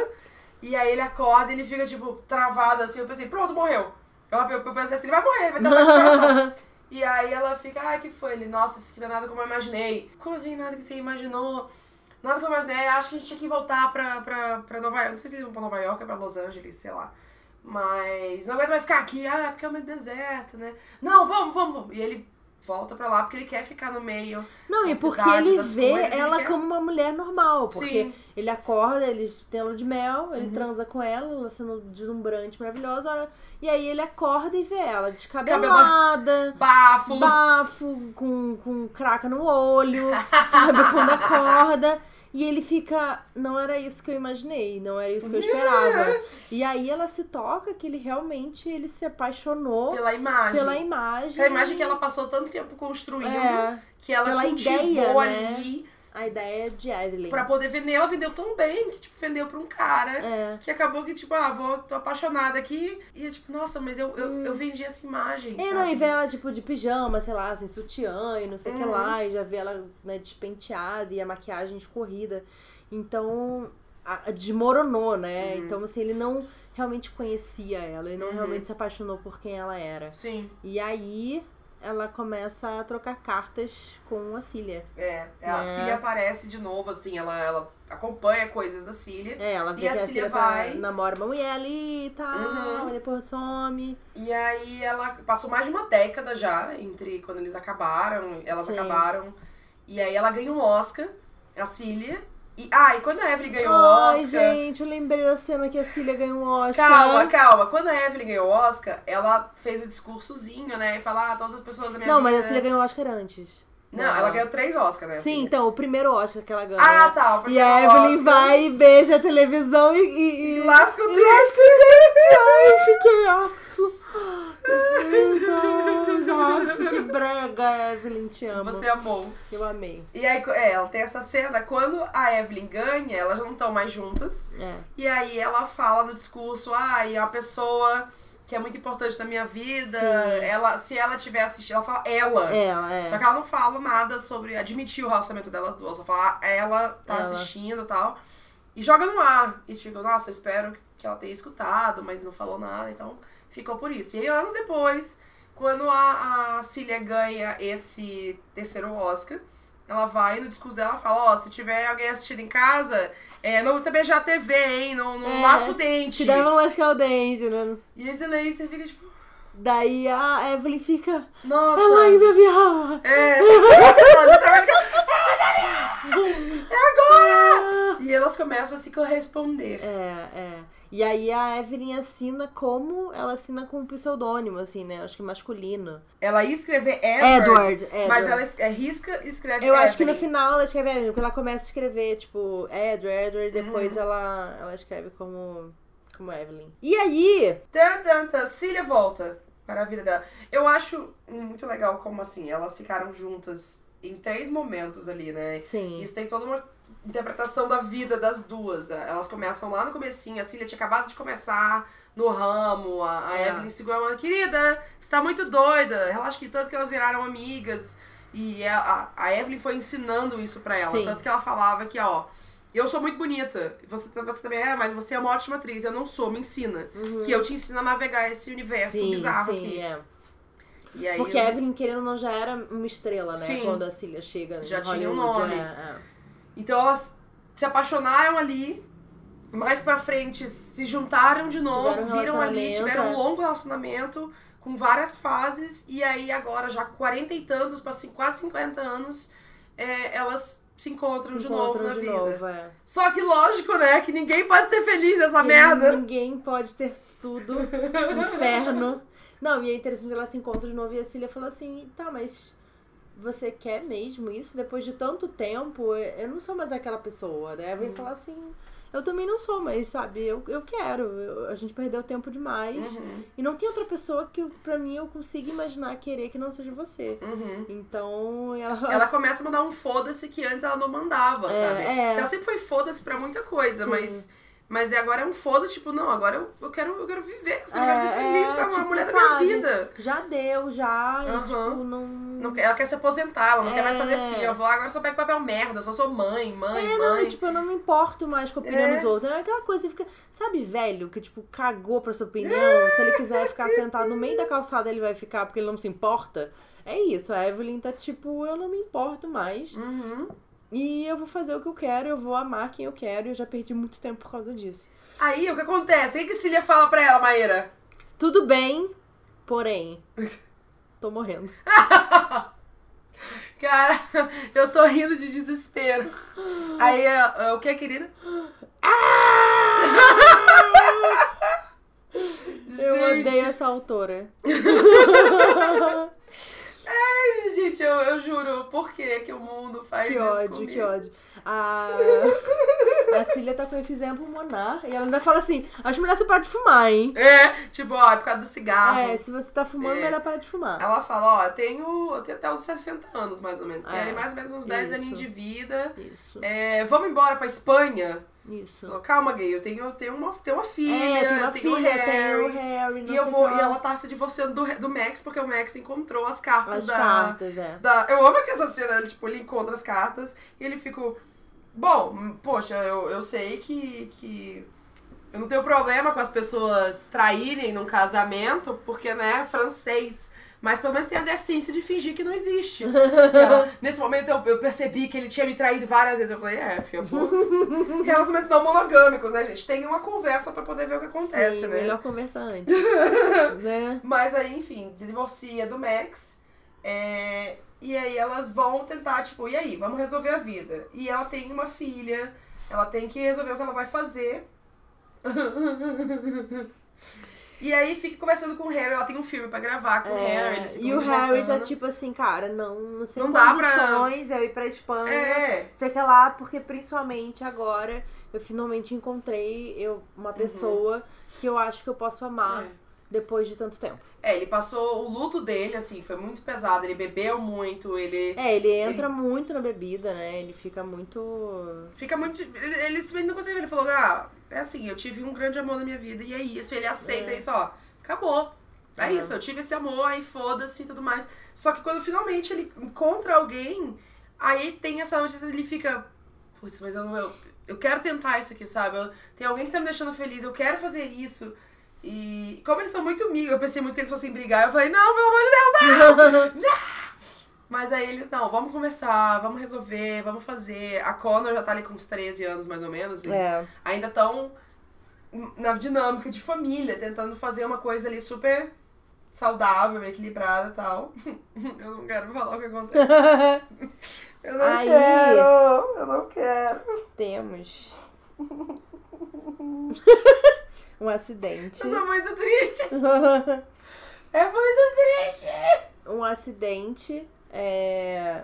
E aí ele acorda e ele fica, tipo, travado assim. Eu pensei, pronto, morreu. Eu, eu, eu pensei assim, ele vai morrer, ele vai ter um coração. E aí ela fica, ai, que foi? Ele, nossa, isso aqui não é nada como eu imaginei. Como assim, nada que você imaginou? Nada que eu imaginei. Acho que a gente tinha que voltar pra, pra, pra Nova York. Não sei se eles vão pra Nova York ou pra Los Angeles, sei lá. Mas não aguento mais ficar aqui. Ah, é porque é meio deserto, né? Não, vamos, vamos, vamos. E ele volta pra lá porque ele quer ficar no meio. Não, e porque cidade, ele vê coisas, ela como uma mulher normal. Porque Sim. ele acorda, eles têm lua de mel, Uhum. ele transa com ela, ela sendo deslumbrante, maravilhosa. E aí ele acorda e vê ela descabelada, Bafo! bafo, com, com craca no olho, sabe? Quando acorda. E ele fica, não era isso que eu imaginei, não era isso que eu esperava. E aí ela se toca que ele realmente ele se apaixonou Pela imagem. pela imagem. Pela imagem que ela passou tanto tempo construindo, É, que ela pela cultivou ideia, né? ali a ideia de Evelyn. pra poder vender. Ela vendeu tão bem que, tipo, vendeu pra um cara. É. Que acabou que, tipo, ah, vou, tô apaixonada aqui. E, tipo, nossa, mas eu, eu, eu vendi essa imagem. É, sabe? não, e vê ela, tipo, de pijama, sei lá, sem sutiã e não sei o que Uhum. lá, e já vê ela, né, despenteada e a maquiagem escorrida. Então, a- a desmoronou, né? Uhum. Então, assim, ele não realmente conhecia ela, ele não realmente se apaixonou por quem ela era. Sim. E aí, ela começa a trocar cartas com a Cília. É. A Né? Cília aparece de novo, assim, ela, ela acompanha coisas da Cília. É, ela vê E a a Cília Cília vai- tá, namora uma mulher ali e tal, Uhum. depois some. E aí ela passou mais de uma década já entre quando eles acabaram, elas Sim. acabaram. E aí ela ganha um Oscar, a Cília. E, ah, e quando a Evelyn ganhou o Ai, Oscar. gente, eu lembrei da cena que a Cília ganhou um Oscar. Calma, calma. Quando a Evelyn ganhou o Oscar, ela fez o discursozinho, né? E falar, ah, todas as pessoas da minha Não, vida. mas a Cília ganhou o Oscar antes. Não, ela ganhou três Oscars, né? Sim, Cília? então, o primeiro Oscar que ela ganha. Ah, tá. o E a Evelyn Oscar. vai e beija a televisão e. e, e... Lasca o dente. lasca o dente. Ai, fiquei afo. Afo, que brega, Evelyn, te amo. Você amou. Eu amei. E aí, é, ela tem essa cena, quando a Evelyn ganha, elas não estão mais juntas. É. E aí ela fala no discurso, ah, e é uma pessoa que é muito importante na minha vida. Sim. Ela, se ela tiver assistido, ela fala ela. Ela, é. Só que ela não fala nada sobre admitir o relacionamento delas duas. Só fala, ah, ela tá Ela. assistindo e tal. E joga no ar. E tipo, nossa, eu espero que ela tenha escutado, mas não falou nada, então ficou por isso. E aí, anos depois, quando a, a Cília ganha esse terceiro Oscar, ela vai no discurso dela e fala, ó, se tiver alguém assistindo em casa, é, não tá beijar a TV, hein? Não, não É, lasca o dente. Te deve lascar o dente, né? E esse daí você fica tipo, Daí a Evelyn fica. nossa. Ela ainda me ama. É. Ela fica, É agora! E elas começam a se corresponder. É, é. E aí a Evelyn assina como ela assina com um pseudônimo, assim, né? Acho que masculino. Ela ia escrever Edward, Edward. Edward. mas ela é, risca e escreve Eu acho que no Evelyn. final ela escreve Evelyn, porque ela começa a escrever, tipo, Edward, Edward, Uhum. depois ela, ela escreve como, como Evelyn. E aí, Tan, tan, tan, Cília volta para a vida dela. Eu acho muito legal como, assim, elas ficaram juntas em três momentos ali, né? sim, Isso tem toda uma interpretação da vida das duas. Elas começam lá no comecinho, a Cília tinha acabado de começar no ramo, a, a É. Evelyn segura ela, querida, você tá muito doida, relaxa que tanto que elas viraram amigas. E a, a, a Evelyn foi ensinando isso pra ela, Sim. tanto que ela falava que, ó, eu sou muito bonita, você, você também é, mas você é uma ótima atriz, eu não sou, me ensina. Que eu te ensino a navegar esse universo sim, bizarro sim, aqui. é. Porque eu- a Evelyn, querendo ou não, já era uma estrela, né? Sim. Quando a Cília chega Já tinha um nome. é, é. Então elas se apaixonaram ali, mais pra frente se juntaram de novo, Tiveram viram ali, tiveram um é. longo relacionamento com várias fases, e aí agora, já com 40 e tantos, pra cin- quase 50 anos, é, elas se encontram Se de encontram novo na de vida. novo, é. Só que lógico, né, que ninguém pode ser feliz nessa Que merda. Ninguém pode ter tudo. Inferno. Não, e é interessante ela se encontra de novo e a Cília fala assim, tá, mas você quer mesmo isso? Depois de tanto tempo, eu não sou mais aquela pessoa, né? Vem falar assim, eu também não sou, mas sabe, eu, eu quero. Eu- a gente perdeu tempo demais. Uhum, E não tem outra pessoa que, pra mim, eu consiga imaginar querer que não seja você. uhum. Então, ela... Ela começa a mandar um foda-se que antes ela não mandava, É, sabe? é. Ela sempre foi foda-se pra muita coisa, Sim. mas, mas é agora é um foda-se, tipo, não, agora eu, eu, quero, eu quero viver, assim, eu É, quero ser feliz é, com a tipo, mulher da sabe? minha vida. Já deu, já, e, Aham. tipo, não... Não ela quer se aposentar, ela não quer mais fazer É. filho. Ela falou, "Ah, agora eu só pego papel merda, eu só sou mãe, mãe, É, não, mãe. e, tipo, eu não me importo mais com a opinião É. dos outros. É aquela coisa, você fica, sabe, velho, que, tipo, cagou pra sua opinião. Se ele quiser ficar sentado no meio da calçada, ele vai ficar porque ele não se importa. É isso, a Evelyn tá tipo, eu não me importo mais. Uhum. E eu vou fazer o que eu quero, eu vou amar quem eu quero. E eu já perdi muito tempo por causa disso. Aí, o que acontece? O que que Cília fala pra ela, Maíra? Tudo bem, porém, tô morrendo. Cara, eu tô rindo de desespero. Aí, é, é, o que, querida? Eu Gente. odeio essa autora. Ai, gente, eu, eu juro, por que que o mundo faz Que isso ódio, comigo? que ódio. A, a Cília tá com efizema pulmonar e ela ainda fala assim: acho melhor você parar de fumar, hein? É, tipo, ó, é por causa do cigarro. É, se você tá fumando, É. melhor parar de fumar. Ela fala, ó, eu tenho, eu tenho até os 60 anos, mais ou menos. Tem É, mais ou menos uns 10 isso. aninhos de vida. Isso, É, vamos embora pra Espanha? Isso. Calma, gay, eu tenho, tenho, uma, tenho uma filha, é, tem uma eu tenho filha, o Harry. tem o Harry. E eu vou. E ela tá se divorciando do, do Max, porque o Max encontrou as cartas As da. cartas, é. da- eu amo que essa cena, tipo, ele encontra as cartas e ele fica. Bom, poxa, eu, eu sei que, que. Eu não tenho problema com as pessoas traírem num casamento, porque, né, é francês. Mas pelo menos tem a decência de fingir que não existe. Ela, nesse momento eu, eu percebi que ele tinha me traído várias vezes. Eu falei, é, filha, pô. Relacionamentos não monogâmicos, né, gente? Tem uma conversa pra poder ver o que acontece, Sim, né? melhor conversar antes. né? Mas aí, enfim, divorcia do Max. é, e aí elas vão tentar, tipo, e aí, vamos resolver a vida. E ela tem uma filha, ela tem que resolver o que ela vai fazer. E aí fica conversando com o Harry, ela tem um filme pra gravar com o É, Harry. Eles e o Harry tá tipo assim, cara, não, não sei Não dá pra- condições eu ir pra Espanha. É, Sei que lá, porque principalmente agora eu finalmente encontrei eu, uma pessoa que eu acho que eu posso amar. Uhum. É. depois de tanto tempo. É, ele passou o luto dele, assim, foi muito pesado. Ele bebeu muito, ele. É, ele entra muito na bebida, né? Ele fica muito. Fica muito. Ele, ele simplesmente não consegue. Ele falou: ah, é assim, eu tive um grande amor na minha vida e é isso. Ele aceita É. isso, ó. Acabou. É, É. isso, eu tive esse amor, aí foda-se e tudo mais. Só que quando finalmente ele encontra alguém, aí tem essa notícia, ele fica. Putz, mas eu, eu, eu quero tentar isso aqui, sabe? Eu- tem alguém que tá me deixando feliz, eu quero fazer isso. E como eles são muito amigos, eu pensei muito que eles fossem brigar. Eu falei, não, pelo amor de Deus, não! Mas aí eles, não, vamos conversar, vamos resolver, vamos fazer. A Connor já tá ali com uns 13 anos, mais ou menos. Eles É. ainda estão na dinâmica de família, tentando fazer uma coisa ali super saudável, equilibrada e tal. Eu não quero falar o que acontece. Eu não Aí. quero! Eu não quero. Temos. um acidente. Eu sou muito triste. É muito triste. um acidente é,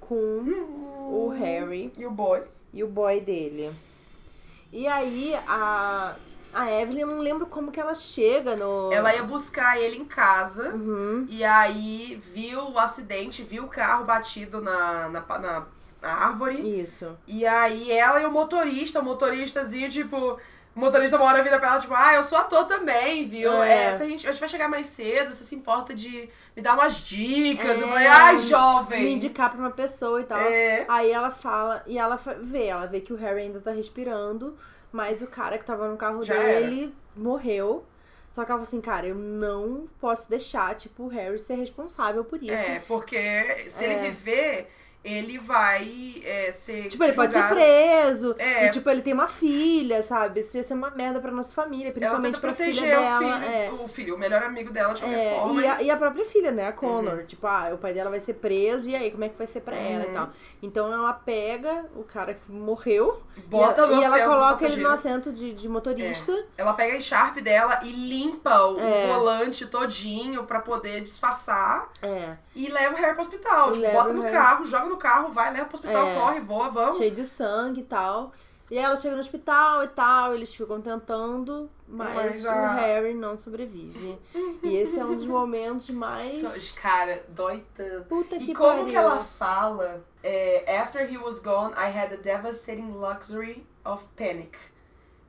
com o Harry E o boy? e o boy dele. E aí a, a Evelyn, eu não lembro como que ela chega no. Ela ia buscar ele em casa. Uhum. E aí viu o acidente, viu o carro batido na, na, na, na árvore. Isso. E aí ela e o motorista, o motoristazinho, tipo. O motorista uma hora vira pra ela, tipo, ah, eu sou ator também, viu? É. É, se a, gente, a gente vai chegar mais cedo, você se importa de me dar umas dicas. É, eu falei, ai, Me jovem! indicar pra uma pessoa e tal. É. Aí ela fala, e ela vê, ela vê que o Harry ainda tá respirando, mas o cara que tava no carro Já dele morreu. Só que ela falou assim, cara, eu não posso deixar, tipo, o Harry ser responsável por isso. É, porque se É. ele viver, ele vai é, ser. Tipo, ele pode ser julgado. preso. É. E, tipo, ele tem uma filha, sabe? Isso ia ser uma merda pra nossa família, Ela principalmente pra filha proteger dela. o filho, é. o filho, o melhor amigo dela de qualquer É, forma. Uhum. e, a, e a própria filha, né? A Connor. Tipo, ah, o pai dela vai ser preso, e aí, como é que vai ser pra ela Uhum. e tal? Então ela pega o cara que morreu Bota e, no e ela coloca ele no assento de, de motorista. Ela pega a Sharp dela e limpa o É. volante todinho pra poder disfarçar É. e leva o Harry pro hospital. Tipo, bota no carro, joga no carro, vai, leva pro hospital, É. corre, voa, vamos. cheio de sangue e tal. E ela chega no hospital e tal, eles ficam tentando, mas, Mas o a- Harry não sobrevive. e esse é um dos momentos mais. Cara, dói tanto. Puta que E como pariu. que ela fala? É, After he was gone, I had the devastating luxury of panic.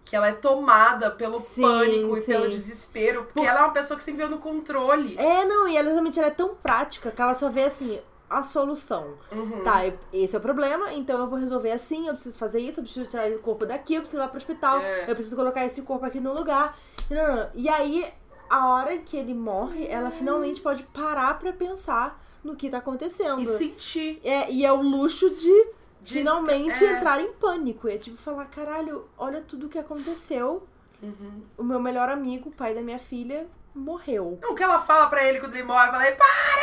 Que ela é tomada pelo Sim, pânico e sim. pelo desespero. Porque Por- ela é uma pessoa que sempre veio no controle. É, não, e ela exatamente ela é tão prática que ela só vê assim. A solução. Uhum. Tá, esse é o problema, então eu vou resolver assim, eu preciso fazer isso, eu preciso tirar o corpo daqui, eu preciso levar pro hospital, É. eu preciso colocar esse corpo aqui no lugar. E, não, não, não. E aí, a hora que ele morre, ela finalmente pode parar pra pensar no que tá acontecendo. E sentir. É, e é o luxo de De- finalmente é. entrar em pânico. É tipo falar, caralho, olha tudo que aconteceu. Uhum. O meu melhor amigo, o pai da minha filha, morreu. O que ela fala pra ele quando ele morre, eu falei, para,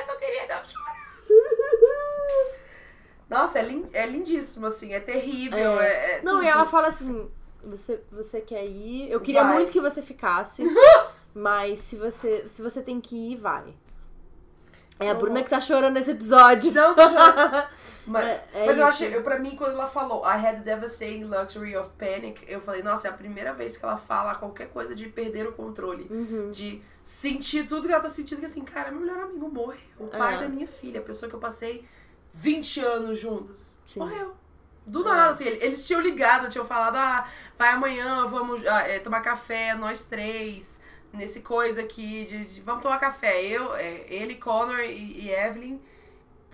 eu só queria dar um chorar. Nossa, é, lin- é lindíssimo, assim, é terrível. É. É, é Não, e tudo. ela fala assim: você, você quer ir? Eu queria Vai. muito que você ficasse, mas se você, se você tem que ir, vai. É a Bruna que tá chorando nesse episódio. Não, tô chorando. Mas, É- é mas eu achei, eu, pra mim, quando ela falou I had the devastating luxury of panic, eu falei, nossa, é a primeira vez que ela fala qualquer coisa de perder o controle. Uhum. De sentir tudo que ela tá sentindo, que assim, cara, meu melhor amigo morreu. O pai É. da minha filha, a pessoa que eu passei 20 anos juntos, Sim. morreu. Do É. nada, assim, eles tinham ligado, tinham falado, ah, vai amanhã, vamos ah, é, tomar café, nós três, nesse coisa aqui, de, de- vamos tomar café. Eu, é, ele, Connor e, e Evelyn,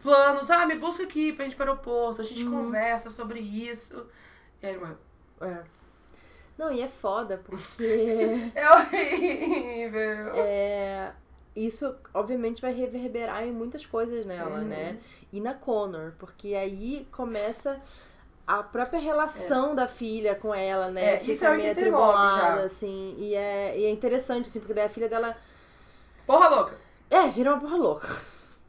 planos, ah, me busca aqui pra gente ir pro aeroporto, a gente Uhum. conversa sobre isso. E aí, mano, É. Não, e é foda, porque é horrível. é, isso, obviamente, vai reverberar em muitas coisas nela, Uhum. né? E na Connor, porque aí começa a própria relação da filha com ela, né? É, Fica isso é meio 89 atribulada, assim. E é, e é interessante, assim, porque daí a filha dela. Porra louca. É, vira uma porra louca.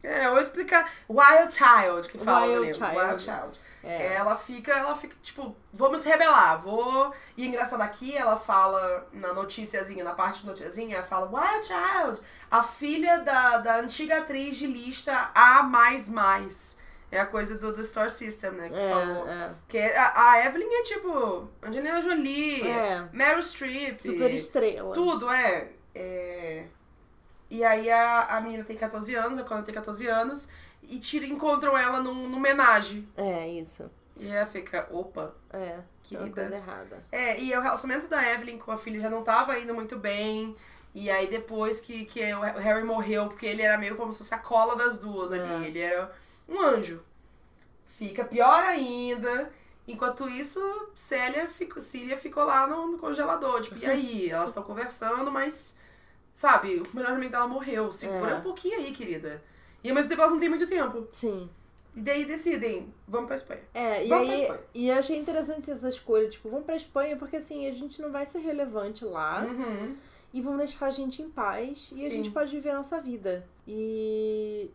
É, eu vou explicar. Wild Child, que fala Wild. Child. Wild Child. É. Ela fica, ela fica, tipo, me rebelar, vou. E engraçado aqui, ela fala na noticiazinha, na parte de noticiazinha, ela fala, Wild Child, a filha da, da antiga atriz de lista A. É a coisa do, do Star System, né? Que É, falou. é. Que a, a Evelyn é tipo Angelina Jolie, É. Meryl Streep. Super estrela. Tudo, é. É. E aí a, a menina tem 14 anos, a Connor tem 14 anos, e tira, encontram ela num, num homenagem. É, isso. E ela fica, opa. É. Tem uma Querida. coisa errada. É, e o relacionamento da Evelyn com a filha já não tava indo muito bem. E aí depois que, que o Harry morreu, porque ele era meio como se fosse a cola das duas É. ali. Ele era um anjo. Fica pior ainda. Enquanto isso, Célia ficou, Cília ficou lá no, congelador. Tipo, e aí? Elas estão conversando, mas, sabe, o melhor amigo dela morreu. Segura É. um pouquinho aí, querida. E ao mesmo tempo elas não têm muito tempo. Sim. E daí decidem, vamos pra Espanha. É, e Vamos pra aí. Espanha. E eu achei interessante essa escolha. Tipo, vamos pra Espanha, porque assim, a gente não vai ser relevante lá. Uhum. E vão deixar a gente em paz. E a Sim. gente pode viver a nossa vida. E.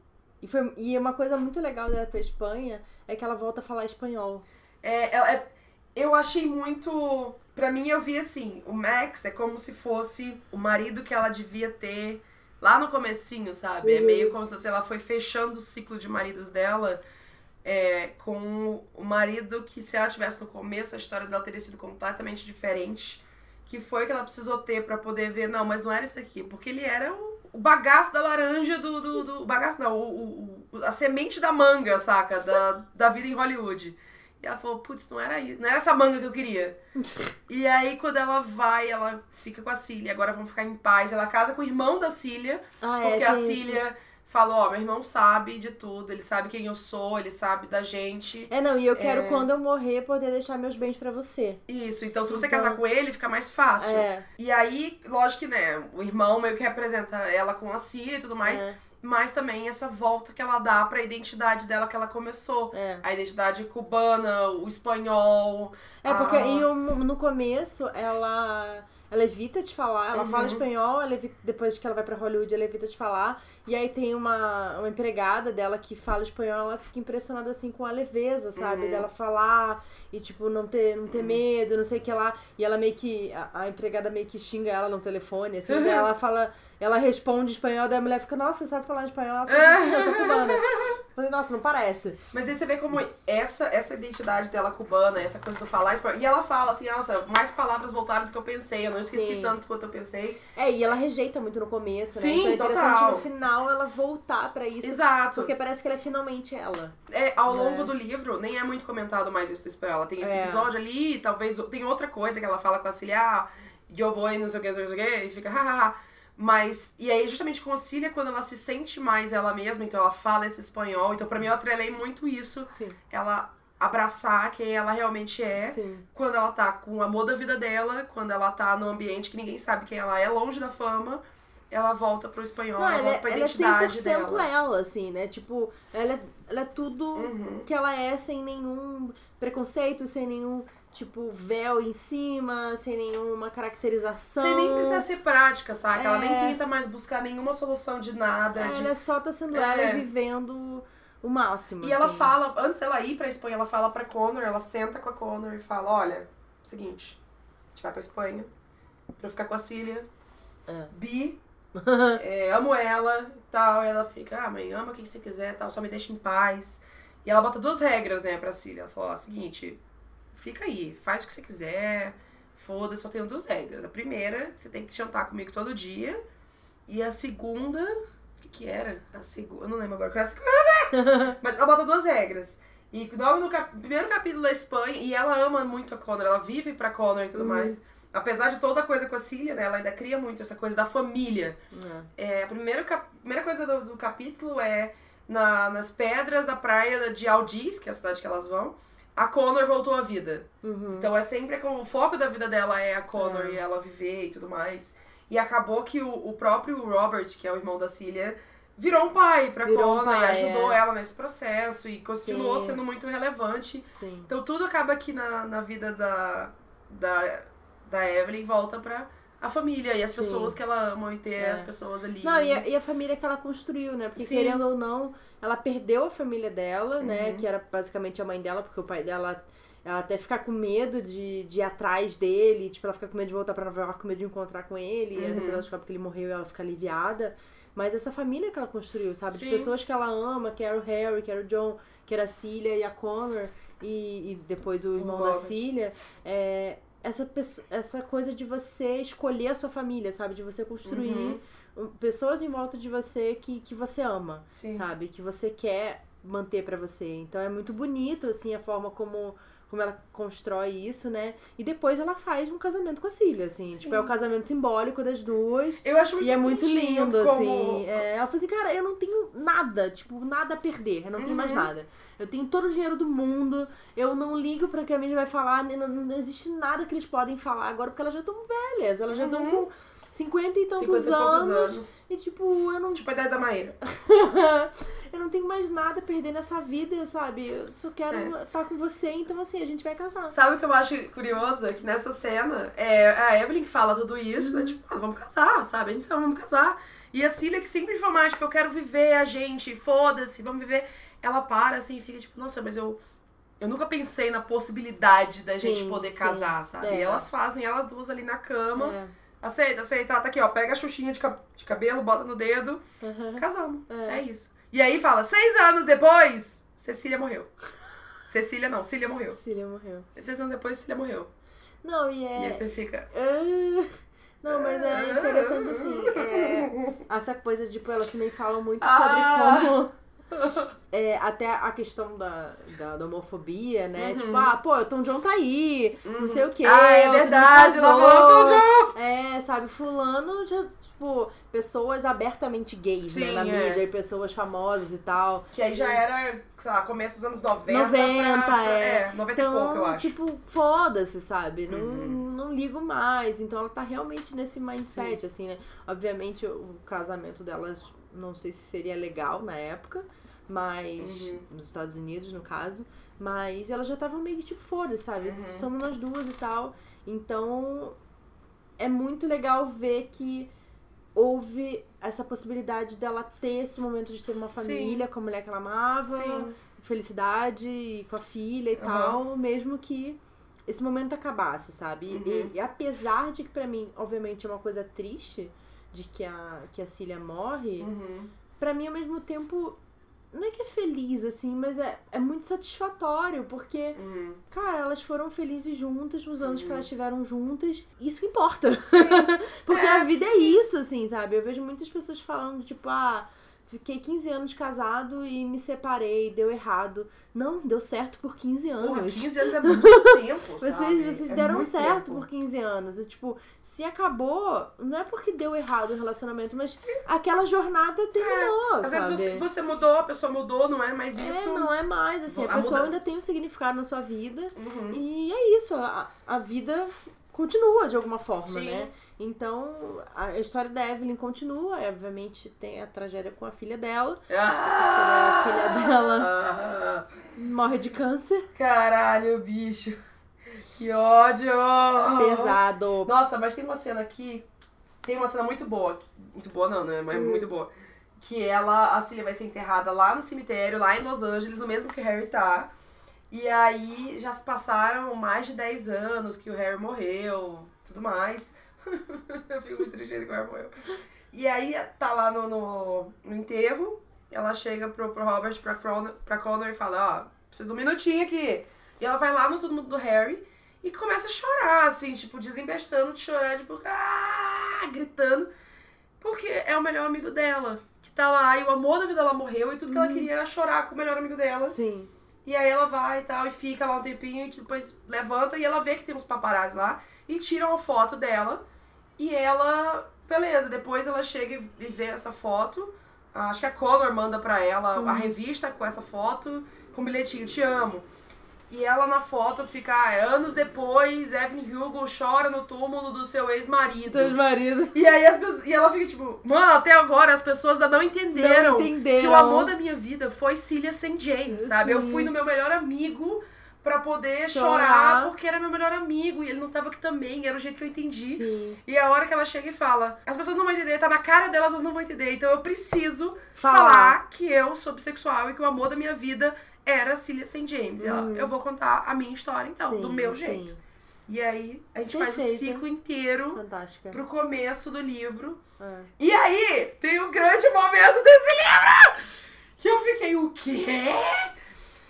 E, foi, e uma coisa muito legal dela pra Espanha é que ela volta a falar espanhol. É, ela- é- eu achei muito. Pra mim, eu vi assim: o Max é como se fosse o marido que ela devia ter lá no comecinho, sabe? É Uhum. meio como se ela foi fechando o ciclo de maridos dela é, com o marido que, se ela tivesse no começo, a história dela teria sido completamente diferente. Que foi que ela precisou ter pra poder ver, não, mas não era isso aqui. Porque ele era o, o bagaço da laranja do. do, do- bagaço não, o, o- a semente da manga, saca? Da, da vida em Hollywood. E ela falou, putz, não era isso, não era essa manga que eu queria. e aí, quando ela vai, ela fica com a Cília, agora vão ficar em paz. Ela casa com o irmão da Cília, Ah, porque tem a. Cília falou, ó, meu irmão sabe de tudo, ele sabe quem eu sou, ele sabe da gente. É, não, e eu quero, É. quando eu morrer, poder deixar meus bens pra você. Isso, então se você Então- casar com ele, fica mais fácil. É. E aí, lógico que, né, o irmão meio que representa ela com a Cília e tudo mais, É. mas também essa volta que ela dá pra identidade dela que ela começou. É. A identidade cubana, o espanhol. É, porque a- em um- no começo ela. Ela evita de falar, ela fala Uhum. espanhol, ela evita- depois que ela vai pra Hollywood, ela evita de falar. E aí tem uma, uma empregada dela que fala espanhol, ela fica impressionada assim com a leveza, sabe? Uhum. Dela falar e, tipo, não ter, não ter medo, não sei o que lá. E ela meio que. A, a empregada meio que xinga ela no telefone, assim, ela fala. Ela responde espanhol, daí a mulher fica, nossa, você sabe falar espanhol? Ela fala, sim, eu sou cubana. Falei, nossa, não parece. Mas aí você vê como essa, essa identidade dela cubana, essa coisa do falar espanhol. E ela fala assim, nossa, mais palavras voltaram do que eu pensei. Eu não esqueci Sim. tanto quanto eu pensei. É, e ela rejeita muito no começo, né? Sim, então é interessante total. no final ela voltar pra isso. Exato. Porque parece que ela é finalmente ela. É, ao né? longo do livro, nem é muito comentado mais isso do espanhol. Ela tem esse É. episódio ali, talvez tem outra coisa que ela fala com a Cília, ah, eu vou e não sei o que, não sei o que, e fica, hahaha. Mas, e aí justamente com a Cília, quando ela se sente mais ela mesma, então ela fala esse espanhol. Então pra mim eu atrelei muito isso, Sim. ela abraçar quem ela realmente é. Sim. Quando ela tá com o amor da vida dela, quando ela tá num ambiente que ninguém sabe quem ela é, longe da fama, ela volta pro espanhol, Não, ela ela, volta é- pra ela é identidade 100% dela. ela, assim, né? Tipo, ela é, ela é tudo Uhum. que ela é sem nenhum preconceito, sem nenhum, tipo, véu em cima, sem nenhuma caracterização. Sem nem precisar ser prática, saca? Ela nem É. tenta mais buscar nenhuma solução de nada. É, de- Ela só tá sendo É. ela vivendo o máximo. E ela assim. fala, antes dela ir pra Espanha, ela fala pra Connor, ela senta com a Connor e fala, olha, seguinte, a gente vai pra Espanha pra eu ficar com a Cília, É. bi, é, amo ela e tal. E ela fica, ah, mãe, ama quem você quiser e tal, só me deixa em paz. E ela bota duas regras, né, pra Cília. Ela falou, ó, seguinte, fica aí, faz o que você quiser, foda-se, só tenho duas regras. A primeira, você tem que jantar comigo todo dia. E a segunda, o que que era? A segunda, eu não lembro agora qual é a segunda. Mas ela bota duas regras. E logo no cap- primeiro capítulo da Espanha, e ela ama muito a Connor, ela vive pra Connor e tudo Uhum. mais. Apesar de toda a coisa com a Cília, né, ela ainda cria muito essa coisa da família. É. É, a primeira, cap- primeira coisa do, do capítulo é na, nas pedras da praia de Aldiz, que é a cidade que elas vão, a Connor voltou à vida. Uhum. Então é sempre como o foco da vida dela é a Connor É. e ela viver e tudo mais. E acabou que o, o próprio Robert, que é o irmão da Cília, virou um pai pra Virou um Connor e pai, ajudou é. ela nesse processo e continuou Sim. sendo muito relevante. Sim. Então tudo acaba aqui na, na vida da, da, da Evelyn volta pra a família e as Sim. pessoas que ela ama e ter É. as pessoas ali. Não, e a, e a família que ela construiu, né? Porque Sim. querendo ou não, ela perdeu a família dela, né? Uhum. Que era basicamente a mãe dela, porque o pai dela ela até ficar com medo de, de ir atrás dele, tipo, ela fica com medo de voltar pra Nova York, com medo de encontrar com ele, e aí depois ela descobre que ele morreu e ela fica aliviada. Mas essa família que ela construiu, sabe? De Sim. pessoas que ela ama, que era o Harry, que era o John, que era a Cília e a Connor, e, e depois o irmão da Robert. Cília. É, essa, essa coisa de você escolher a sua família, sabe? De você construir um- pessoas em volta de você que, que você ama Sim. sabe? Que você quer manter pra você. Então é muito bonito, assim, a forma como, como ela constrói isso, né? E depois ela faz um casamento com a Cília, assim. Sim. Tipo, é o casamento simbólico das duas. Eu acho muito E é muito lindo, como- assim. É, ela falou assim, cara, eu não tenho nada, tipo, nada a perder. Eu não tenho mais Uhum. nada. Eu tenho todo o dinheiro do mundo. Eu não ligo pra que a mídia vai falar. Não, não existe nada que eles podem falar agora, porque elas já estão velhas. Elas já estão Uhum. com 50 e tantos 50 e poucos anos. anos. E, tipo, eu não Tipo a ideia da Maíra. eu não tenho mais nada a perder nessa vida, sabe? Eu só quero É. estar com você, então assim, a gente vai casar. Sabe o que eu acho curioso? É que nessa cena, é a Evelyn que fala tudo isso, Uhum. né? Tipo, ah, vamos casar, sabe? A gente sabe, vamos casar. E a Cília, que sempre foi mais, tipo, eu quero viver a gente, foda-se, vamos viver. Ela para assim e fica tipo, nossa, mas eu. Eu nunca pensei na possibilidade da Sim, gente poder sim. casar, sabe? É. E elas fazem, elas duas ali na cama. É. Aceita, aceita, tá aqui, ó. Pega a xuxinha de, ca- de cabelo, bota no dedo. Uhum. Casamos. É. É. isso. E aí fala, seis anos depois, Cecília morreu. Cecília não, Cília morreu. Cília morreu. Seis anos depois, Cecília morreu. Não, e E aí é. você fica. Ah, Não, mas é interessante assim. é, Essa coisa, tipo, elas também falam muito sobre Ah. como. É, até a questão da, da, da homofobia, né? Uhum. Tipo, ah, pô, o Tom John tá aí, não sei o quê. Ah, é verdade, casou. ela voltou É, sabe, fulano já, tipo, pessoas abertamente gays, né, Sim, na é. mídia, e pessoas famosas e tal. Que aí já era, sei lá, começo dos anos 90. 90, pra, pra- é. 90 então, e pouco, eu acho. tipo, foda-se, sabe? Não, Uhum. não ligo mais. Então ela tá realmente nesse mindset, assim, né? Obviamente o casamento delas, não sei se seria legal na época, mas. Uhum. Nos Estados Unidos, no caso. Mas elas já estavam meio que tipo, foda-se, sabe? Uhum. Somos nós duas e tal. Então. É muito legal ver que houve essa possibilidade dela ter esse momento de ter uma família com a mulher que ela amava Sim. felicidade e com a filha e Aham. tal, mesmo que esse momento acabasse, sabe? E- Uhum. E, apesar de que pra mim, obviamente, é uma coisa triste de que a, que a Cília morre, Uhum. pra mim, ao mesmo tempo, não é que é feliz, assim, mas é, é muito satisfatório, porque, Uhum. cara, elas foram felizes juntas nos anos que Uhum. elas estiveram juntas, isso que importa. porque É. a vida é isso, assim, sabe? Eu vejo muitas pessoas falando, tipo, ah. Fiquei 15 anos casado e me separei, deu errado. Não, deu certo por 15 anos. Porra, 15 anos é muito tempo, Vocês, sabe? vocês É deram certo tempo. por 15 anos. E, tipo, se acabou, não é porque deu errado o relacionamento, mas aquela jornada terminou, Às sabe? vezes você, você mudou, a pessoa mudou, não é mais É, isso. não é mais, assim, a A pessoa muda- ainda tem um significado na sua vida. Uhum. E é isso, a, a vida continua de alguma forma, Sim. né? Então, a história da Evelyn continua, obviamente tem a tragédia com a filha dela. Ah, a filha dela Ah, morre de câncer. caralho, bicho. Que ódio! Pesado. Nossa, mas tem uma cena aqui. Tem uma cena muito boa. Muito boa não, né? Mas muito boa. Que ela, a Cillia vai ser enterrada lá no cemitério, lá em Los Angeles, no mesmo que Harry tá. E aí já se passaram mais de 10 anos que o Harry morreu, tudo mais. Eu fico muito triste que o Harry morreu. E aí tá lá no, no, no enterro, ela chega pro, pro Robert, pra, Connor, pra Connor e fala, ó, preciso de um minutinho aqui. E ela vai lá no todo mundo do Harry e começa a chorar, assim, tipo, desembestando de chorar, tipo, ah, gritando. Porque é o melhor amigo dela, que tá lá, e o amor da vida dela morreu, e tudo que ela queria era chorar com o melhor amigo dela. Sim. E aí ela vai e tal, e fica lá um tempinho, e depois levanta, e ela vê que tem uns paparazzi lá, e tiram a foto dela, e ela, beleza, depois ela chega e vê essa foto, acho que a Connor manda pra ela a revista com essa foto, com um bilhetinho, te amo. E ela na foto fica, ah, anos depois, Evelyn Hugo chora no túmulo do seu ex-marido. Teus maridos. E aí as pessoas, e ela fica tipo, mano, até agora as pessoas ainda não entenderam, Não entenderam. que o amor da minha vida foi Cília St. James, sabe? Eu Sim. fui no meu melhor amigo pra poder Chorar. chorar. porque era meu melhor amigo e ele não tava aqui também, era o jeito que eu entendi. Sim. E a hora que ela chega e fala, as pessoas não vão entender, tá na cara delas, elas não vão entender. Então eu preciso Falar. falar, que eu sou bissexual e que o amor da minha vida era Cília St. James. E ela, eu vou contar a minha história, então, Sim, do meu sim. jeito. E aí, a gente faz o ciclo inteiro Fantástica. pro começo do livro. É. E aí, tem o grande momento desse livro! Que eu fiquei, o quê?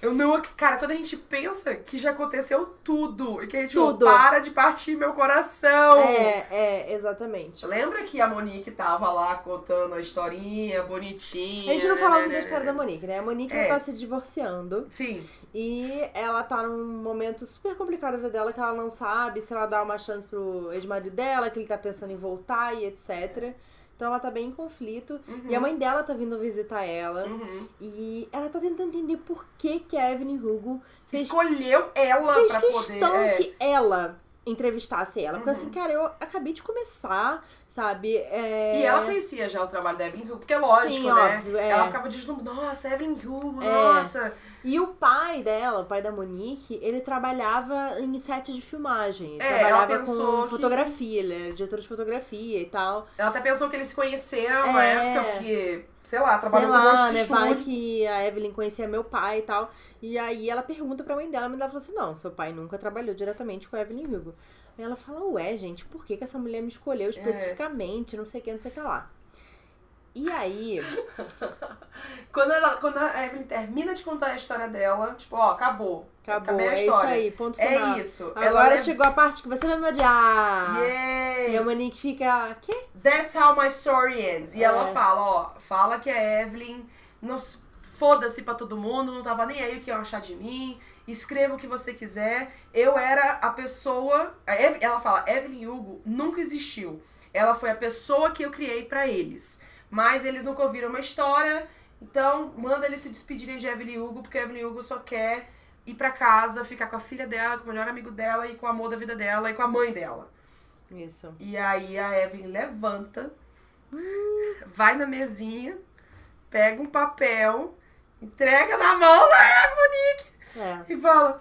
Eu não. Cara, quando a gente pensa que já aconteceu tudo e que a gente Tudo. "Oh, para de partir meu coração. É, é, exatamente. Lembra que a Monique tava lá contando a historinha bonitinha? A gente não falou né, muito da né, história né, da Monique, né? A Monique É. tá se divorciando Sim. e ela tá num momento super complicado da vida dela que ela não sabe se ela dá uma chance pro ex-marido dela, que ele tá pensando em voltar e etc. Então ela tá bem em conflito. E a mãe dela tá vindo visitar ela. Uhum. E ela tá tentando entender por que, que a Evelyn Hugo fez, Escolheu ela fez pra questão poder. é. que ela entrevistasse ela. Porque Uhum. assim, cara, eu acabei de começar, sabe? É... E ela conhecia já o trabalho da Evelyn Hugo, porque é lógico, Sim, né? óbvio, é. Ela ficava deslumbrada, nossa, Evelyn Hugo, É. nossa. E o pai dela, o pai da Monique, ele trabalhava em set de filmagem. Ele É, ela trabalhava com que- fotografia, ele era diretor de fotografia e tal. Ela até pensou que eles se conheceram na É. época, porque, sei lá, Sei trabalhou com um lá, monte de né? Vai que a Evelyn conhecia meu pai e tal. E aí ela pergunta pra mãe dela, a mãe dela falou assim: não, seu pai nunca trabalhou diretamente com a Evelyn Hugo. Aí ela fala, ué, gente, por que, que essa mulher me É. escolheu especificamente? Não sei o que, não sei o que lá. E aí, Quando, ela, quando a Evelyn termina de contar a história dela, tipo, ó, acabou. acabou, Acabei a é isso aí, ponto final. É isso. Ela Agora leva- chegou a parte que você vai me odiar. Yay! E a Monique fica, quê? That's how my story ends. E É. ela fala, ó, fala que a Evelyn não foda-se pra todo mundo, não tava nem aí o que iam achar de mim. Escreva o que você quiser. Eu era a pessoa. a Eve- Ela fala, Evelyn Hugo nunca existiu. Ela foi a pessoa que eu criei pra eles. Mas eles nunca ouviram uma história. Então, manda eles se despedirem de Evelyn Hugo, porque a Evelyn Hugo só quer ir pra casa, ficar com a filha dela, com o melhor amigo dela e com o amor da vida dela e com a mãe dela. Isso. E aí a Evelyn levanta, vai na mesinha, pega um papel, entrega na mão da Monique É. e fala.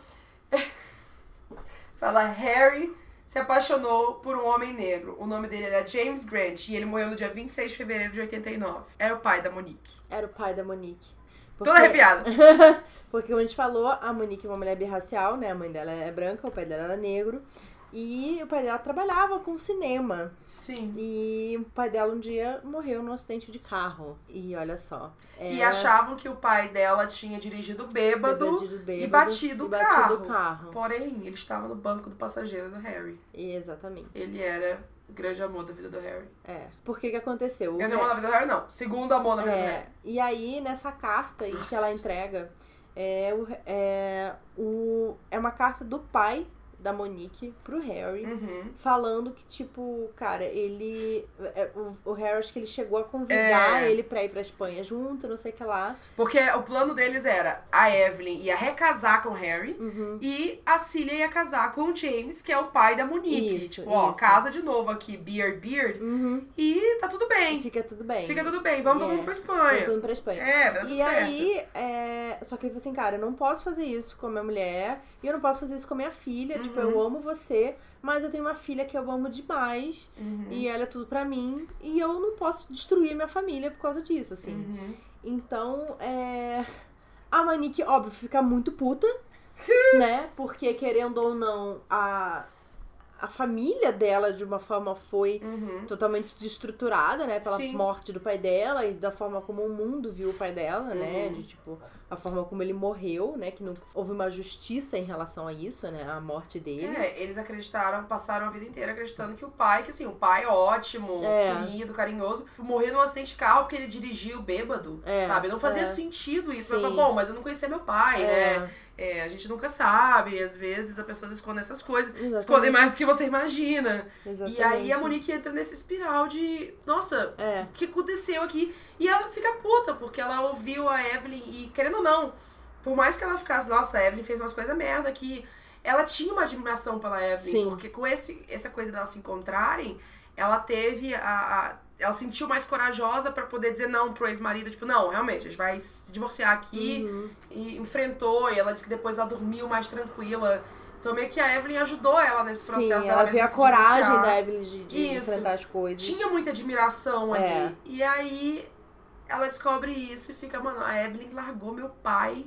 Fala, Harry se apaixonou por um homem negro. O nome dele era James Grant e ele morreu no dia 26 de fevereiro de 89. Era o pai da Monique. Era o pai da Monique. Toda arrepiada. Porque como a gente falou, a Monique é uma mulher birracial, né? A mãe dela é branca, o pai dela era negro. E o pai dela trabalhava com cinema. Sim. E o pai dela um dia morreu num acidente de carro. E olha só. E ela- achavam que o pai dela tinha dirigido bêbado, Bêbado, bêbado, e batido e o batido carro. o carro. Porém, ele estava no banco do passageiro do Harry. Exatamente. Ele era o grande amor da vida do Harry. É. Por que que aconteceu? O Grande amor da vida do Harry, não. Segundo amor da vida do É, Harry. e aí, nessa carta aí que ela entrega, é, é, o, é uma carta do pai da Monique pro Harry, Uhum. falando que, tipo, cara, ele. é, o, o Harry, acho que ele chegou a convidar É. ele pra ir pra Espanha junto, não sei o que lá. Porque o plano deles era a Evelyn ia recasar com o Harry Uhum. e a Cília ia casar com o James, que é o pai da Monique. Isso, tipo, ó, isso. casa de novo aqui, Beard Beard, Uhum. e tá tudo bem. Fica tudo bem. Fica tudo bem, vamos todo É. mundo pra Vamos Espanha. tudo pra Espanha. É, vai E certo. aí, é... só que ele falou assim, cara, eu não posso fazer isso com a minha mulher e eu não posso fazer isso com a minha filha. Tipo, Uhum. eu amo você, mas eu tenho uma filha que eu amo demais Uhum. e ela é tudo pra mim e eu não posso destruir minha família por causa disso, assim. Uhum. Então, é... a Manique, óbvio, fica muito puta, né? Porque, querendo ou não, a... A família dela, de uma forma, foi Uhum. totalmente destruturada, né? Pela Sim. morte do pai dela e da forma como o mundo viu o pai dela, né? Uhum. De tipo, a forma como ele morreu, né? Que não houve uma justiça em relação a isso, né? A morte dele. É, eles acreditaram, passaram a vida inteira acreditando que o pai, que assim, o pai ótimo, É. querido, carinhoso, morreu num acidente de carro porque ele dirigiu bêbado, É, sabe? Não fazia é. sentido isso. Sim. Eu falei, bom, mas eu não conhecia meu pai, É. né? É, a gente nunca sabe, às vezes as pessoas escondem essas coisas, Exatamente. escondem mais do que você imagina. Exatamente. E aí a Monique entra nesse espiral de, nossa, É. o que aconteceu aqui? E ela fica puta, porque ela ouviu a Evelyn e, querendo ou não, por mais que ela ficasse, nossa, a Evelyn fez umas coisas merda aqui, ela tinha uma admiração pela Evelyn, Sim. porque com esse, essa coisa delas se encontrarem, ela teve a. a- ela se sentiu mais corajosa pra poder dizer não pro ex-marido, tipo, não, realmente, a gente vai se divorciar aqui. Uhum. E enfrentou, e ela disse que depois ela dormiu mais tranquila. Então meio que a Evelyn ajudou ela nesse Sim, processo. ela dela vê a coragem divorciar. da Evelyn de, de enfrentar as coisas. Tinha muita admiração ali. É. E aí ela descobre isso e fica, mano, a Evelyn largou meu pai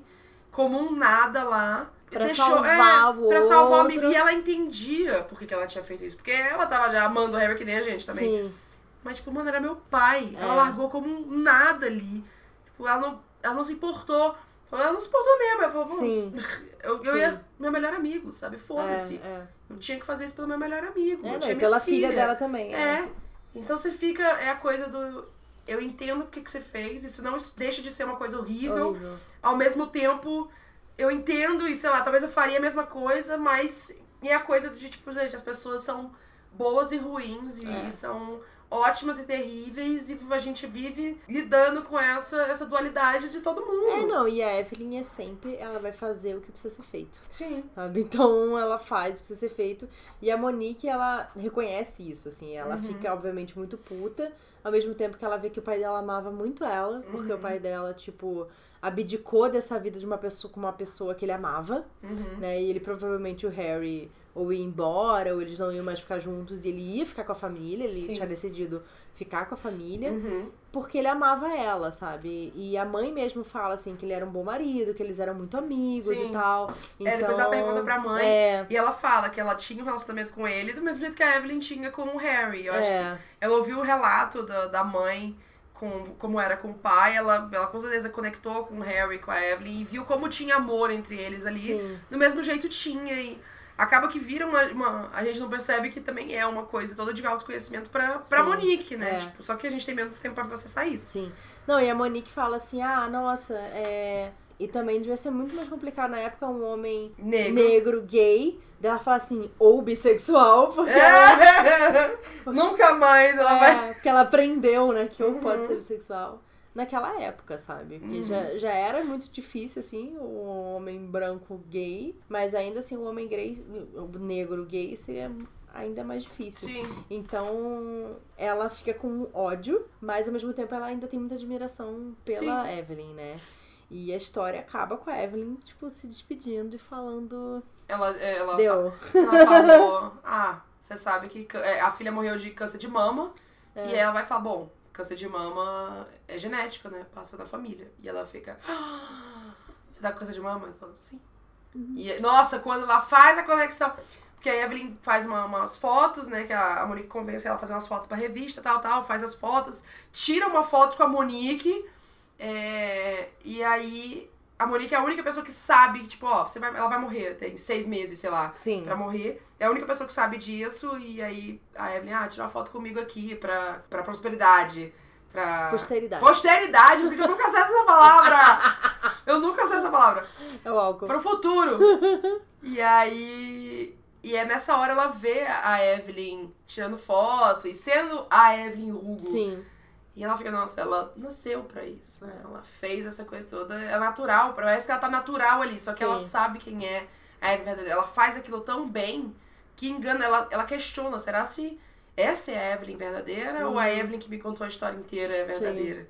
como um nada lá. Pra deixou, salvar é, o Pra salvar o outro. amigo. E ela entendia por que, que ela tinha feito isso. Porque ela tava já amando o Harry que nem a gente também. Sim. Mas, tipo, mano, era meu pai. Ela É. largou como um nada ali. Tipo, ela não, ela não se importou. Ela não se importou mesmo. Ela falou, "Pô, Sim. eu, eu Sim. ia. Meu melhor amigo, sabe? É, Foda-se. é. Eu tinha que fazer isso pelo meu melhor amigo. É, não, pela filha dela também. É. Então você fica. É a coisa do. Eu entendo o que, que você fez. Isso não deixa de ser uma coisa horrível. Horrível. Ao mesmo tempo, eu entendo e, sei lá, talvez eu faria a mesma coisa, mas. E é a coisa de, tipo, gente, as pessoas são boas e ruins e É. são ótimas e terríveis e a gente vive lidando com essa, essa dualidade de todo mundo. É, não, e a Evelyn é sempre, ela vai fazer o que precisa ser feito. Sim. Sabe? Então ela faz o que precisa ser feito. E a Monique, ela reconhece isso, assim. Ela Uhum. fica, obviamente, muito puta. Ao mesmo tempo que ela vê que o pai dela amava muito ela. Porque Uhum. o pai dela, tipo, abdicou dessa vida de uma pessoa com uma pessoa que ele amava. Uhum. Né? E ele provavelmente, o Harry, ou ia embora, ou eles não iam mais ficar juntos. E ele ia ficar com a família. Ele Sim. tinha decidido ficar com a família. Uhum. Porque ele amava ela, sabe? E a mãe mesmo fala, assim, que ele era um bom marido, que eles eram muito amigos Sim. e tal. Então, É, depois ela pergunta pra mãe. É, E ela fala que ela tinha um relacionamento com ele do mesmo jeito que a Evelyn tinha com o Harry. Eu acho que é. ela ouviu o relato da, da mãe, com, como era com o pai. Ela, ela com certeza conectou com o Harry, com a Evelyn, e viu como tinha amor entre eles ali. Sim. Do mesmo jeito tinha. E acaba que vira uma, uma- A gente não percebe que também é uma coisa toda de autoconhecimento pra, pra Sim. Monique, né? É. Tipo, só que a gente tem menos tempo pra processar isso. Sim. Não, e a Monique fala assim, ah, nossa, é... E também devia ser muito mais complicado na época um homem Negro. negro, gay. Daí ela fala assim, ou bissexual, porque, É. Nunca mais ela ela, vai. é, porque ela aprendeu, né, que ou Uhum. pode ser bissexual. Naquela época, sabe? Porque Uhum. já, já era muito difícil, assim, o homem branco gay. Mas ainda assim, o homem gay, o negro gay seria ainda mais difícil. Sim. Então, ela fica com ódio, mas ao mesmo tempo ela ainda tem muita admiração pela Evelyn, né? E a história acaba com a Evelyn, tipo, se despedindo e falando. Ela, é, ela, Deu. fa- ela falou: Ah, você sabe que é, a filha morreu de câncer de mama. É. E ela vai falar: Bom, câncer de mama é genético, né? Passa na família. E ela fica: "Ah, Você dá câncer de mama? Ela fala: Sim. Uhum. E, nossa, quando ela faz a conexão. Porque a Evelyn faz uma- umas fotos, né? Que a, a Monique convence ela a fazer umas fotos pra revista, tal, tal. Faz as fotos. Tira uma foto com a Monique. é, e aí. A Monique é a única pessoa que sabe tipo, ó, você vai, ela vai morrer, tem seis meses, sei lá, Sim. pra morrer. É a única pessoa que sabe disso. E aí a Evelyn, ah, tira uma foto comigo aqui pra, pra prosperidade. Pra. Posteridade. Posteridade, porque eu nunca acerto essa palavra! Eu nunca acerto essa palavra. É o álcool. Para o futuro. e aí. E é nessa hora ela vê a Evelyn tirando foto e sendo a Evelyn Hugo. Sim. E ela fica, nossa, ela nasceu pra isso. né? É. Ela fez essa coisa toda. É natural. Parece que ela tá natural ali. Só que Sim. ela sabe quem é a Evelyn verdadeira. Ela faz aquilo tão bem que engana. Ela, ela questiona: será se essa é a Evelyn verdadeira ou a Uhum. Evelyn que me contou a história inteira é verdadeira?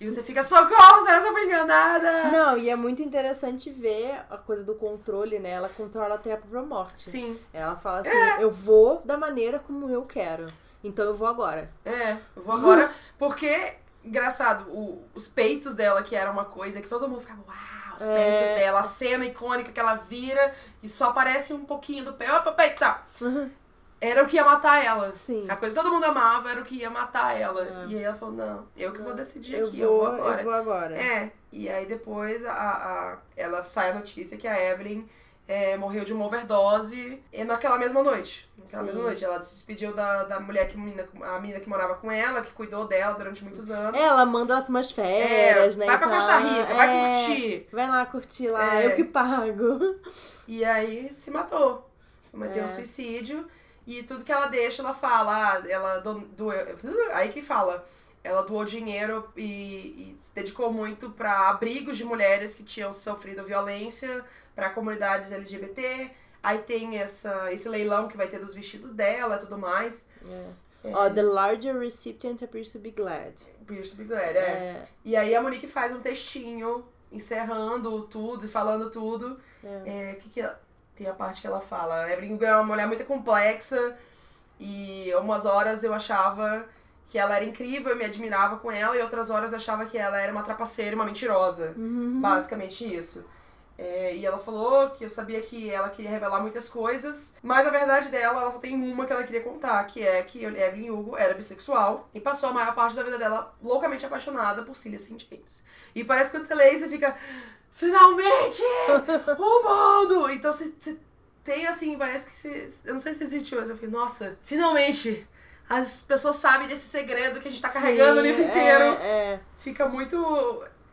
E você fica, socorro, será que eu fui enganada? Não, e é muito interessante ver a coisa do controle, né? Ela controla até a própria morte. Sim. Ela fala assim, É. eu vou da maneira como eu quero. Então eu vou agora. É, eu vou agora. Porque, engraçado, o- os peitos dela, que era uma coisa que todo mundo ficava, uau, os É. peitos dela, a cena icônica que ela vira e só aparece um pouquinho do peito. Opa, peito, tá. Era o que ia matar ela. Sim. A coisa que todo mundo amava era o que ia matar ela. É. E aí ela falou, não, eu que vou decidir Eu aqui, vou, eu vou agora. eu vou agora. É, e aí depois a, a- ela sai a notícia que a Evelyn é, morreu de uma overdose e naquela mesma noite. Naquela Sim. mesma noite. Ela se despediu da, da mulher que menina, a menina que morava com ela, que cuidou dela durante muitos anos. Ela manda ela pra umas férias, É, né? vai pra. Costa Rica, vai É, curtir. Vai lá curtir lá, É. eu que pago. E aí se matou. Cometeu É. um suicídio. E tudo que ela deixa, ela fala. ah, Ela do, doeu. Aí que fala. Ela doou dinheiro e, e se dedicou muito pra abrigos de mulheres que tinham sofrido violência, pra comunidades LGBT. Aí tem essa, esse leilão que vai ter dos vestidos dela e tudo mais. Ó, the larger recipient appears to be glad. Pierce Bigler, é. É, E aí a Monique faz um textinho encerrando tudo e falando tudo. é. É, que que ela- tem a parte que ela fala. A Evelyn é uma mulher muito complexa e umas horas eu achava que ela era incrível, eu me admirava com ela, e outras horas eu achava que ela era uma trapaceira, uma mentirosa. Uhum. Basicamente isso. É, e ela falou que eu sabia que ela queria revelar muitas coisas, mas a verdade dela, ela só tem uma que ela queria contar, que é que Evelyn Hugo era bissexual e passou a maior parte da vida dela loucamente apaixonada por Cillia St. James. E parece que quando você lê isso, você fica, finalmente! o mundo! Então você, você tem assim, parece que você, eu não sei se você sentiu, mas eu fiquei, nossa, finalmente! As pessoas sabem desse segredo que a gente tá carregando o livro inteiro. É, é. Fica muito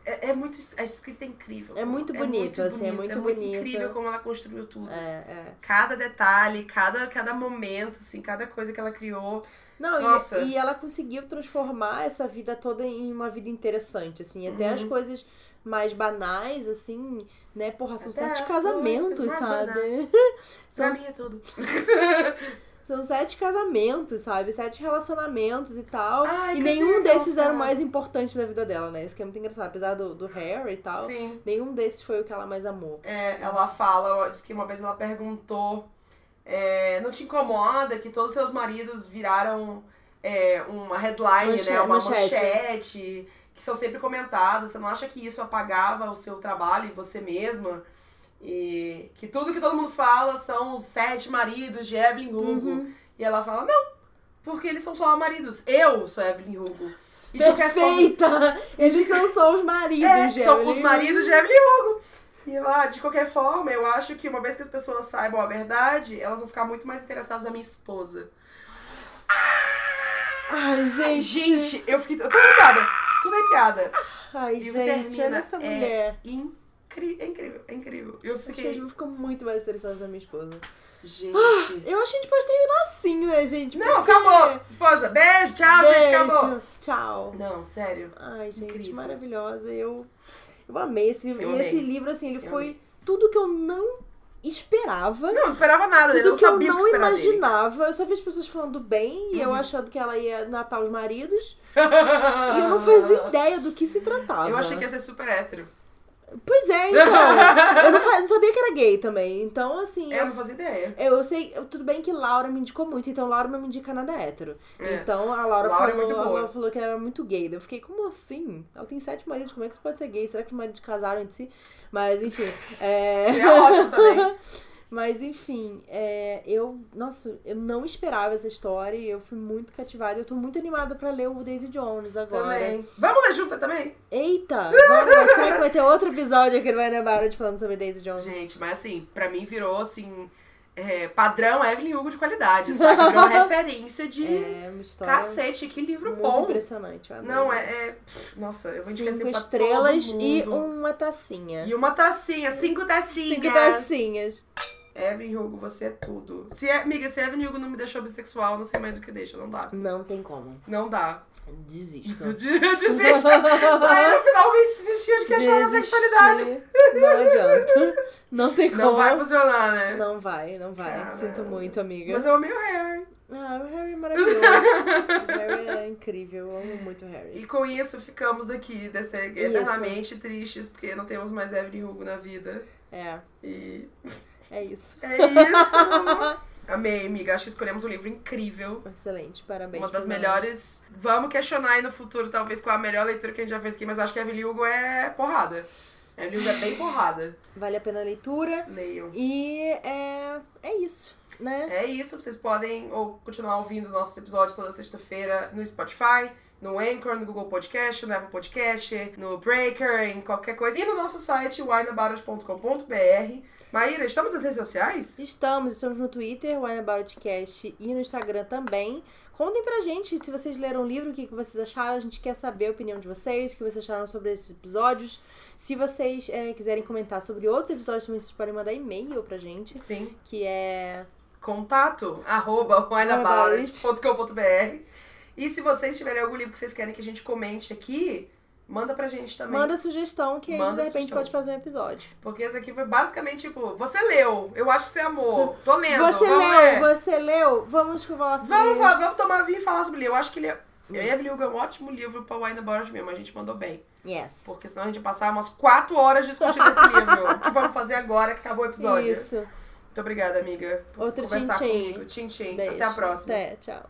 é, é, muito. A escrita é incrível. É muito bonito, assim, é muito é muito bonito. incrível como ela construiu tudo. É, é. Cada detalhe, cada, cada momento, assim, cada coisa que ela criou. Não, Nossa. e, e ela conseguiu transformar essa vida toda em uma vida interessante, assim. Até Uhum. as coisas mais banais, assim, né? Porra, são Até sete as casamentos, sabe? banais. São, Pra mim é tudo. são sete casamentos, sabe? Sete relacionamentos e tal. Ai, e nenhum desses era o mais importante da vida dela, né? Isso que é muito engraçado. Apesar do, do Harry e tal, Sim. nenhum desses foi o que ela mais amou. É, ela fala, diz que uma vez ela perguntou: é, não te incomoda que todos os seus maridos viraram é, uma headline, Manche- né? Uma manchete. manchete, que são sempre comentadas. Você não acha que isso apagava o seu trabalho e você mesma? E que tudo que todo mundo fala são os sete maridos de Evelyn Hugo. Uhum. E ela fala: não, porque eles são só maridos. Eu sou Evelyn Hugo. E de qualquer forma- Perfeita! Eles são só os maridos, é, de são Evelyn os maridos de Evelyn Hugo. E lá, de qualquer forma, eu acho que uma vez que as pessoas saibam a verdade, elas vão ficar muito mais interessadas na minha esposa. Ai, gente. Gente, eu fiquei. Eu tô arrepiada. Tudo arrepiada. Ai, E gente, termina, olha essa é mulher. Incri... É incrível, é incrível. Eu Acho que a fiquei. gente ficou muito mais interessado na minha esposa. Gente. Eu acho que a gente pode terminar assim, né, gente? Não, Porque- acabou. Esposa, beijo, tchau, gente, Beijo. acabou. Tchau. Não, sério. Ai, gente, Incrível. maravilhosa. Eu, eu amei esse, Eu e amei. esse livro, assim, ele Eu foi tudo que eu não esperava. Não, não esperava nada dele, eu Tudo não que eu sabia o que não dele. imaginava. Eu só vi as pessoas falando bem e eu Uhum. achando que ela ia matar os maridos. E eu não fazia ideia do que se tratava. Eu achei que ia ser super hétero. Pois é, então. eu não, fa- eu sabia que era gay também. Então, assim. Eu não fazia ideia. Eu sei, eu- tudo bem que Laura me indicou muito, então Laura não me indica nada hétero. É. Então a Laura, Laura é falou. Laura falou que ela era muito gay. Eu fiquei, como assim? Ela tem sete maridos, como é que isso pode ser gay? Será que os maridos casaram entre si? Mas enfim. é... Seria ótimo também. Mas enfim, é, eu. Nossa, eu não esperava essa história e eu fui muito cativada. Eu tô muito animada pra ler o Daisy Jones agora. Também. Vamos ler junto também? Eita! Vamos, será que vai ter outro episódio aqui no Vai Barod falando sobre Daisy Jones? Gente, mas assim, pra mim virou assim. é, padrão Evelyn Hugo de qualidade, sabe? Virou referência de É cacete, que livro bom. impressionante. Não, é. é- nossa, eu vou indicar Cinco pra estrelas e uma tacinha. E uma tacinha, cinco tacinhas. Cinco tacinhas. Evelyn Hugo, você é tudo. Se é, amiga, se Evelyn Hugo não me deixou bissexual, não sei mais o que deixa, não dá. Não tem como. Não dá. Desisto. Eu desisto. Aí eu finalmente desisti de questionar a sexualidade. Não adianta. Não tem como. Não vai funcionar, né? Não vai, não vai. Sinto muito, amiga. Mas eu amei o Harry. Ah, o Harry é maravilhoso. o Harry é incrível. Eu amo muito o Harry. E com isso ficamos aqui desse, eternamente tristes, porque não temos mais Evelyn Hugo na vida. É, E é isso. é isso. Amei, amiga. Acho que escolhemos um livro incrível. Excelente, parabéns. Uma das nós. melhores. Vamos questionar aí no futuro, talvez, qual a melhor leitura que a gente já fez aqui, mas acho que Evelyn Hugo é porrada. Evelyn Hugo é bem porrada. Vale a pena a leitura. Leiam. E é, é isso, né? É isso, vocês podem ou continuar ouvindo nossos episódios toda sexta-feira no Spotify, no Anchor, no Google Podcast, no Apple Podcast, no Breaker, em qualquer coisa. E no nosso site, wineabout.com.br. Maíra, estamos nas redes sociais? Estamos, estamos no Twitter, Wine About Cast, e no Instagram também. Contem pra gente se vocês leram o livro, o que, que vocês acharam. A gente quer saber a opinião de vocês, o que vocês acharam sobre esses episódios. Se vocês eh, quiserem comentar sobre outros episódios, também vocês podem mandar e-mail pra gente, Sim. que é. Contato, arroba. E se vocês tiverem algum livro que vocês querem que a gente comente aqui, manda pra gente também. Manda sugestão, que Manda de repente sugestão. pode fazer um episódio. Porque esse aqui foi basicamente tipo, você leu, eu acho que você amou, tô lendo, Você vamos leu, ler. você leu? Vamos falar sobre Vamos, fa- vamos tomar vinho e falar sobre ele. Eu acho que ele é. Evelyn Hugo é um ótimo livro pra Wine About mesmo, a gente mandou bem. Yes. Porque senão a gente ia passar umas 4 horas discutindo esse livro. O que vamos fazer agora que acabou o episódio? Isso. Muito obrigada, amiga, por Outro conversar tchim-tchim. comigo. Tchim, tchim. Beijo. Até a próxima. Até, tchau.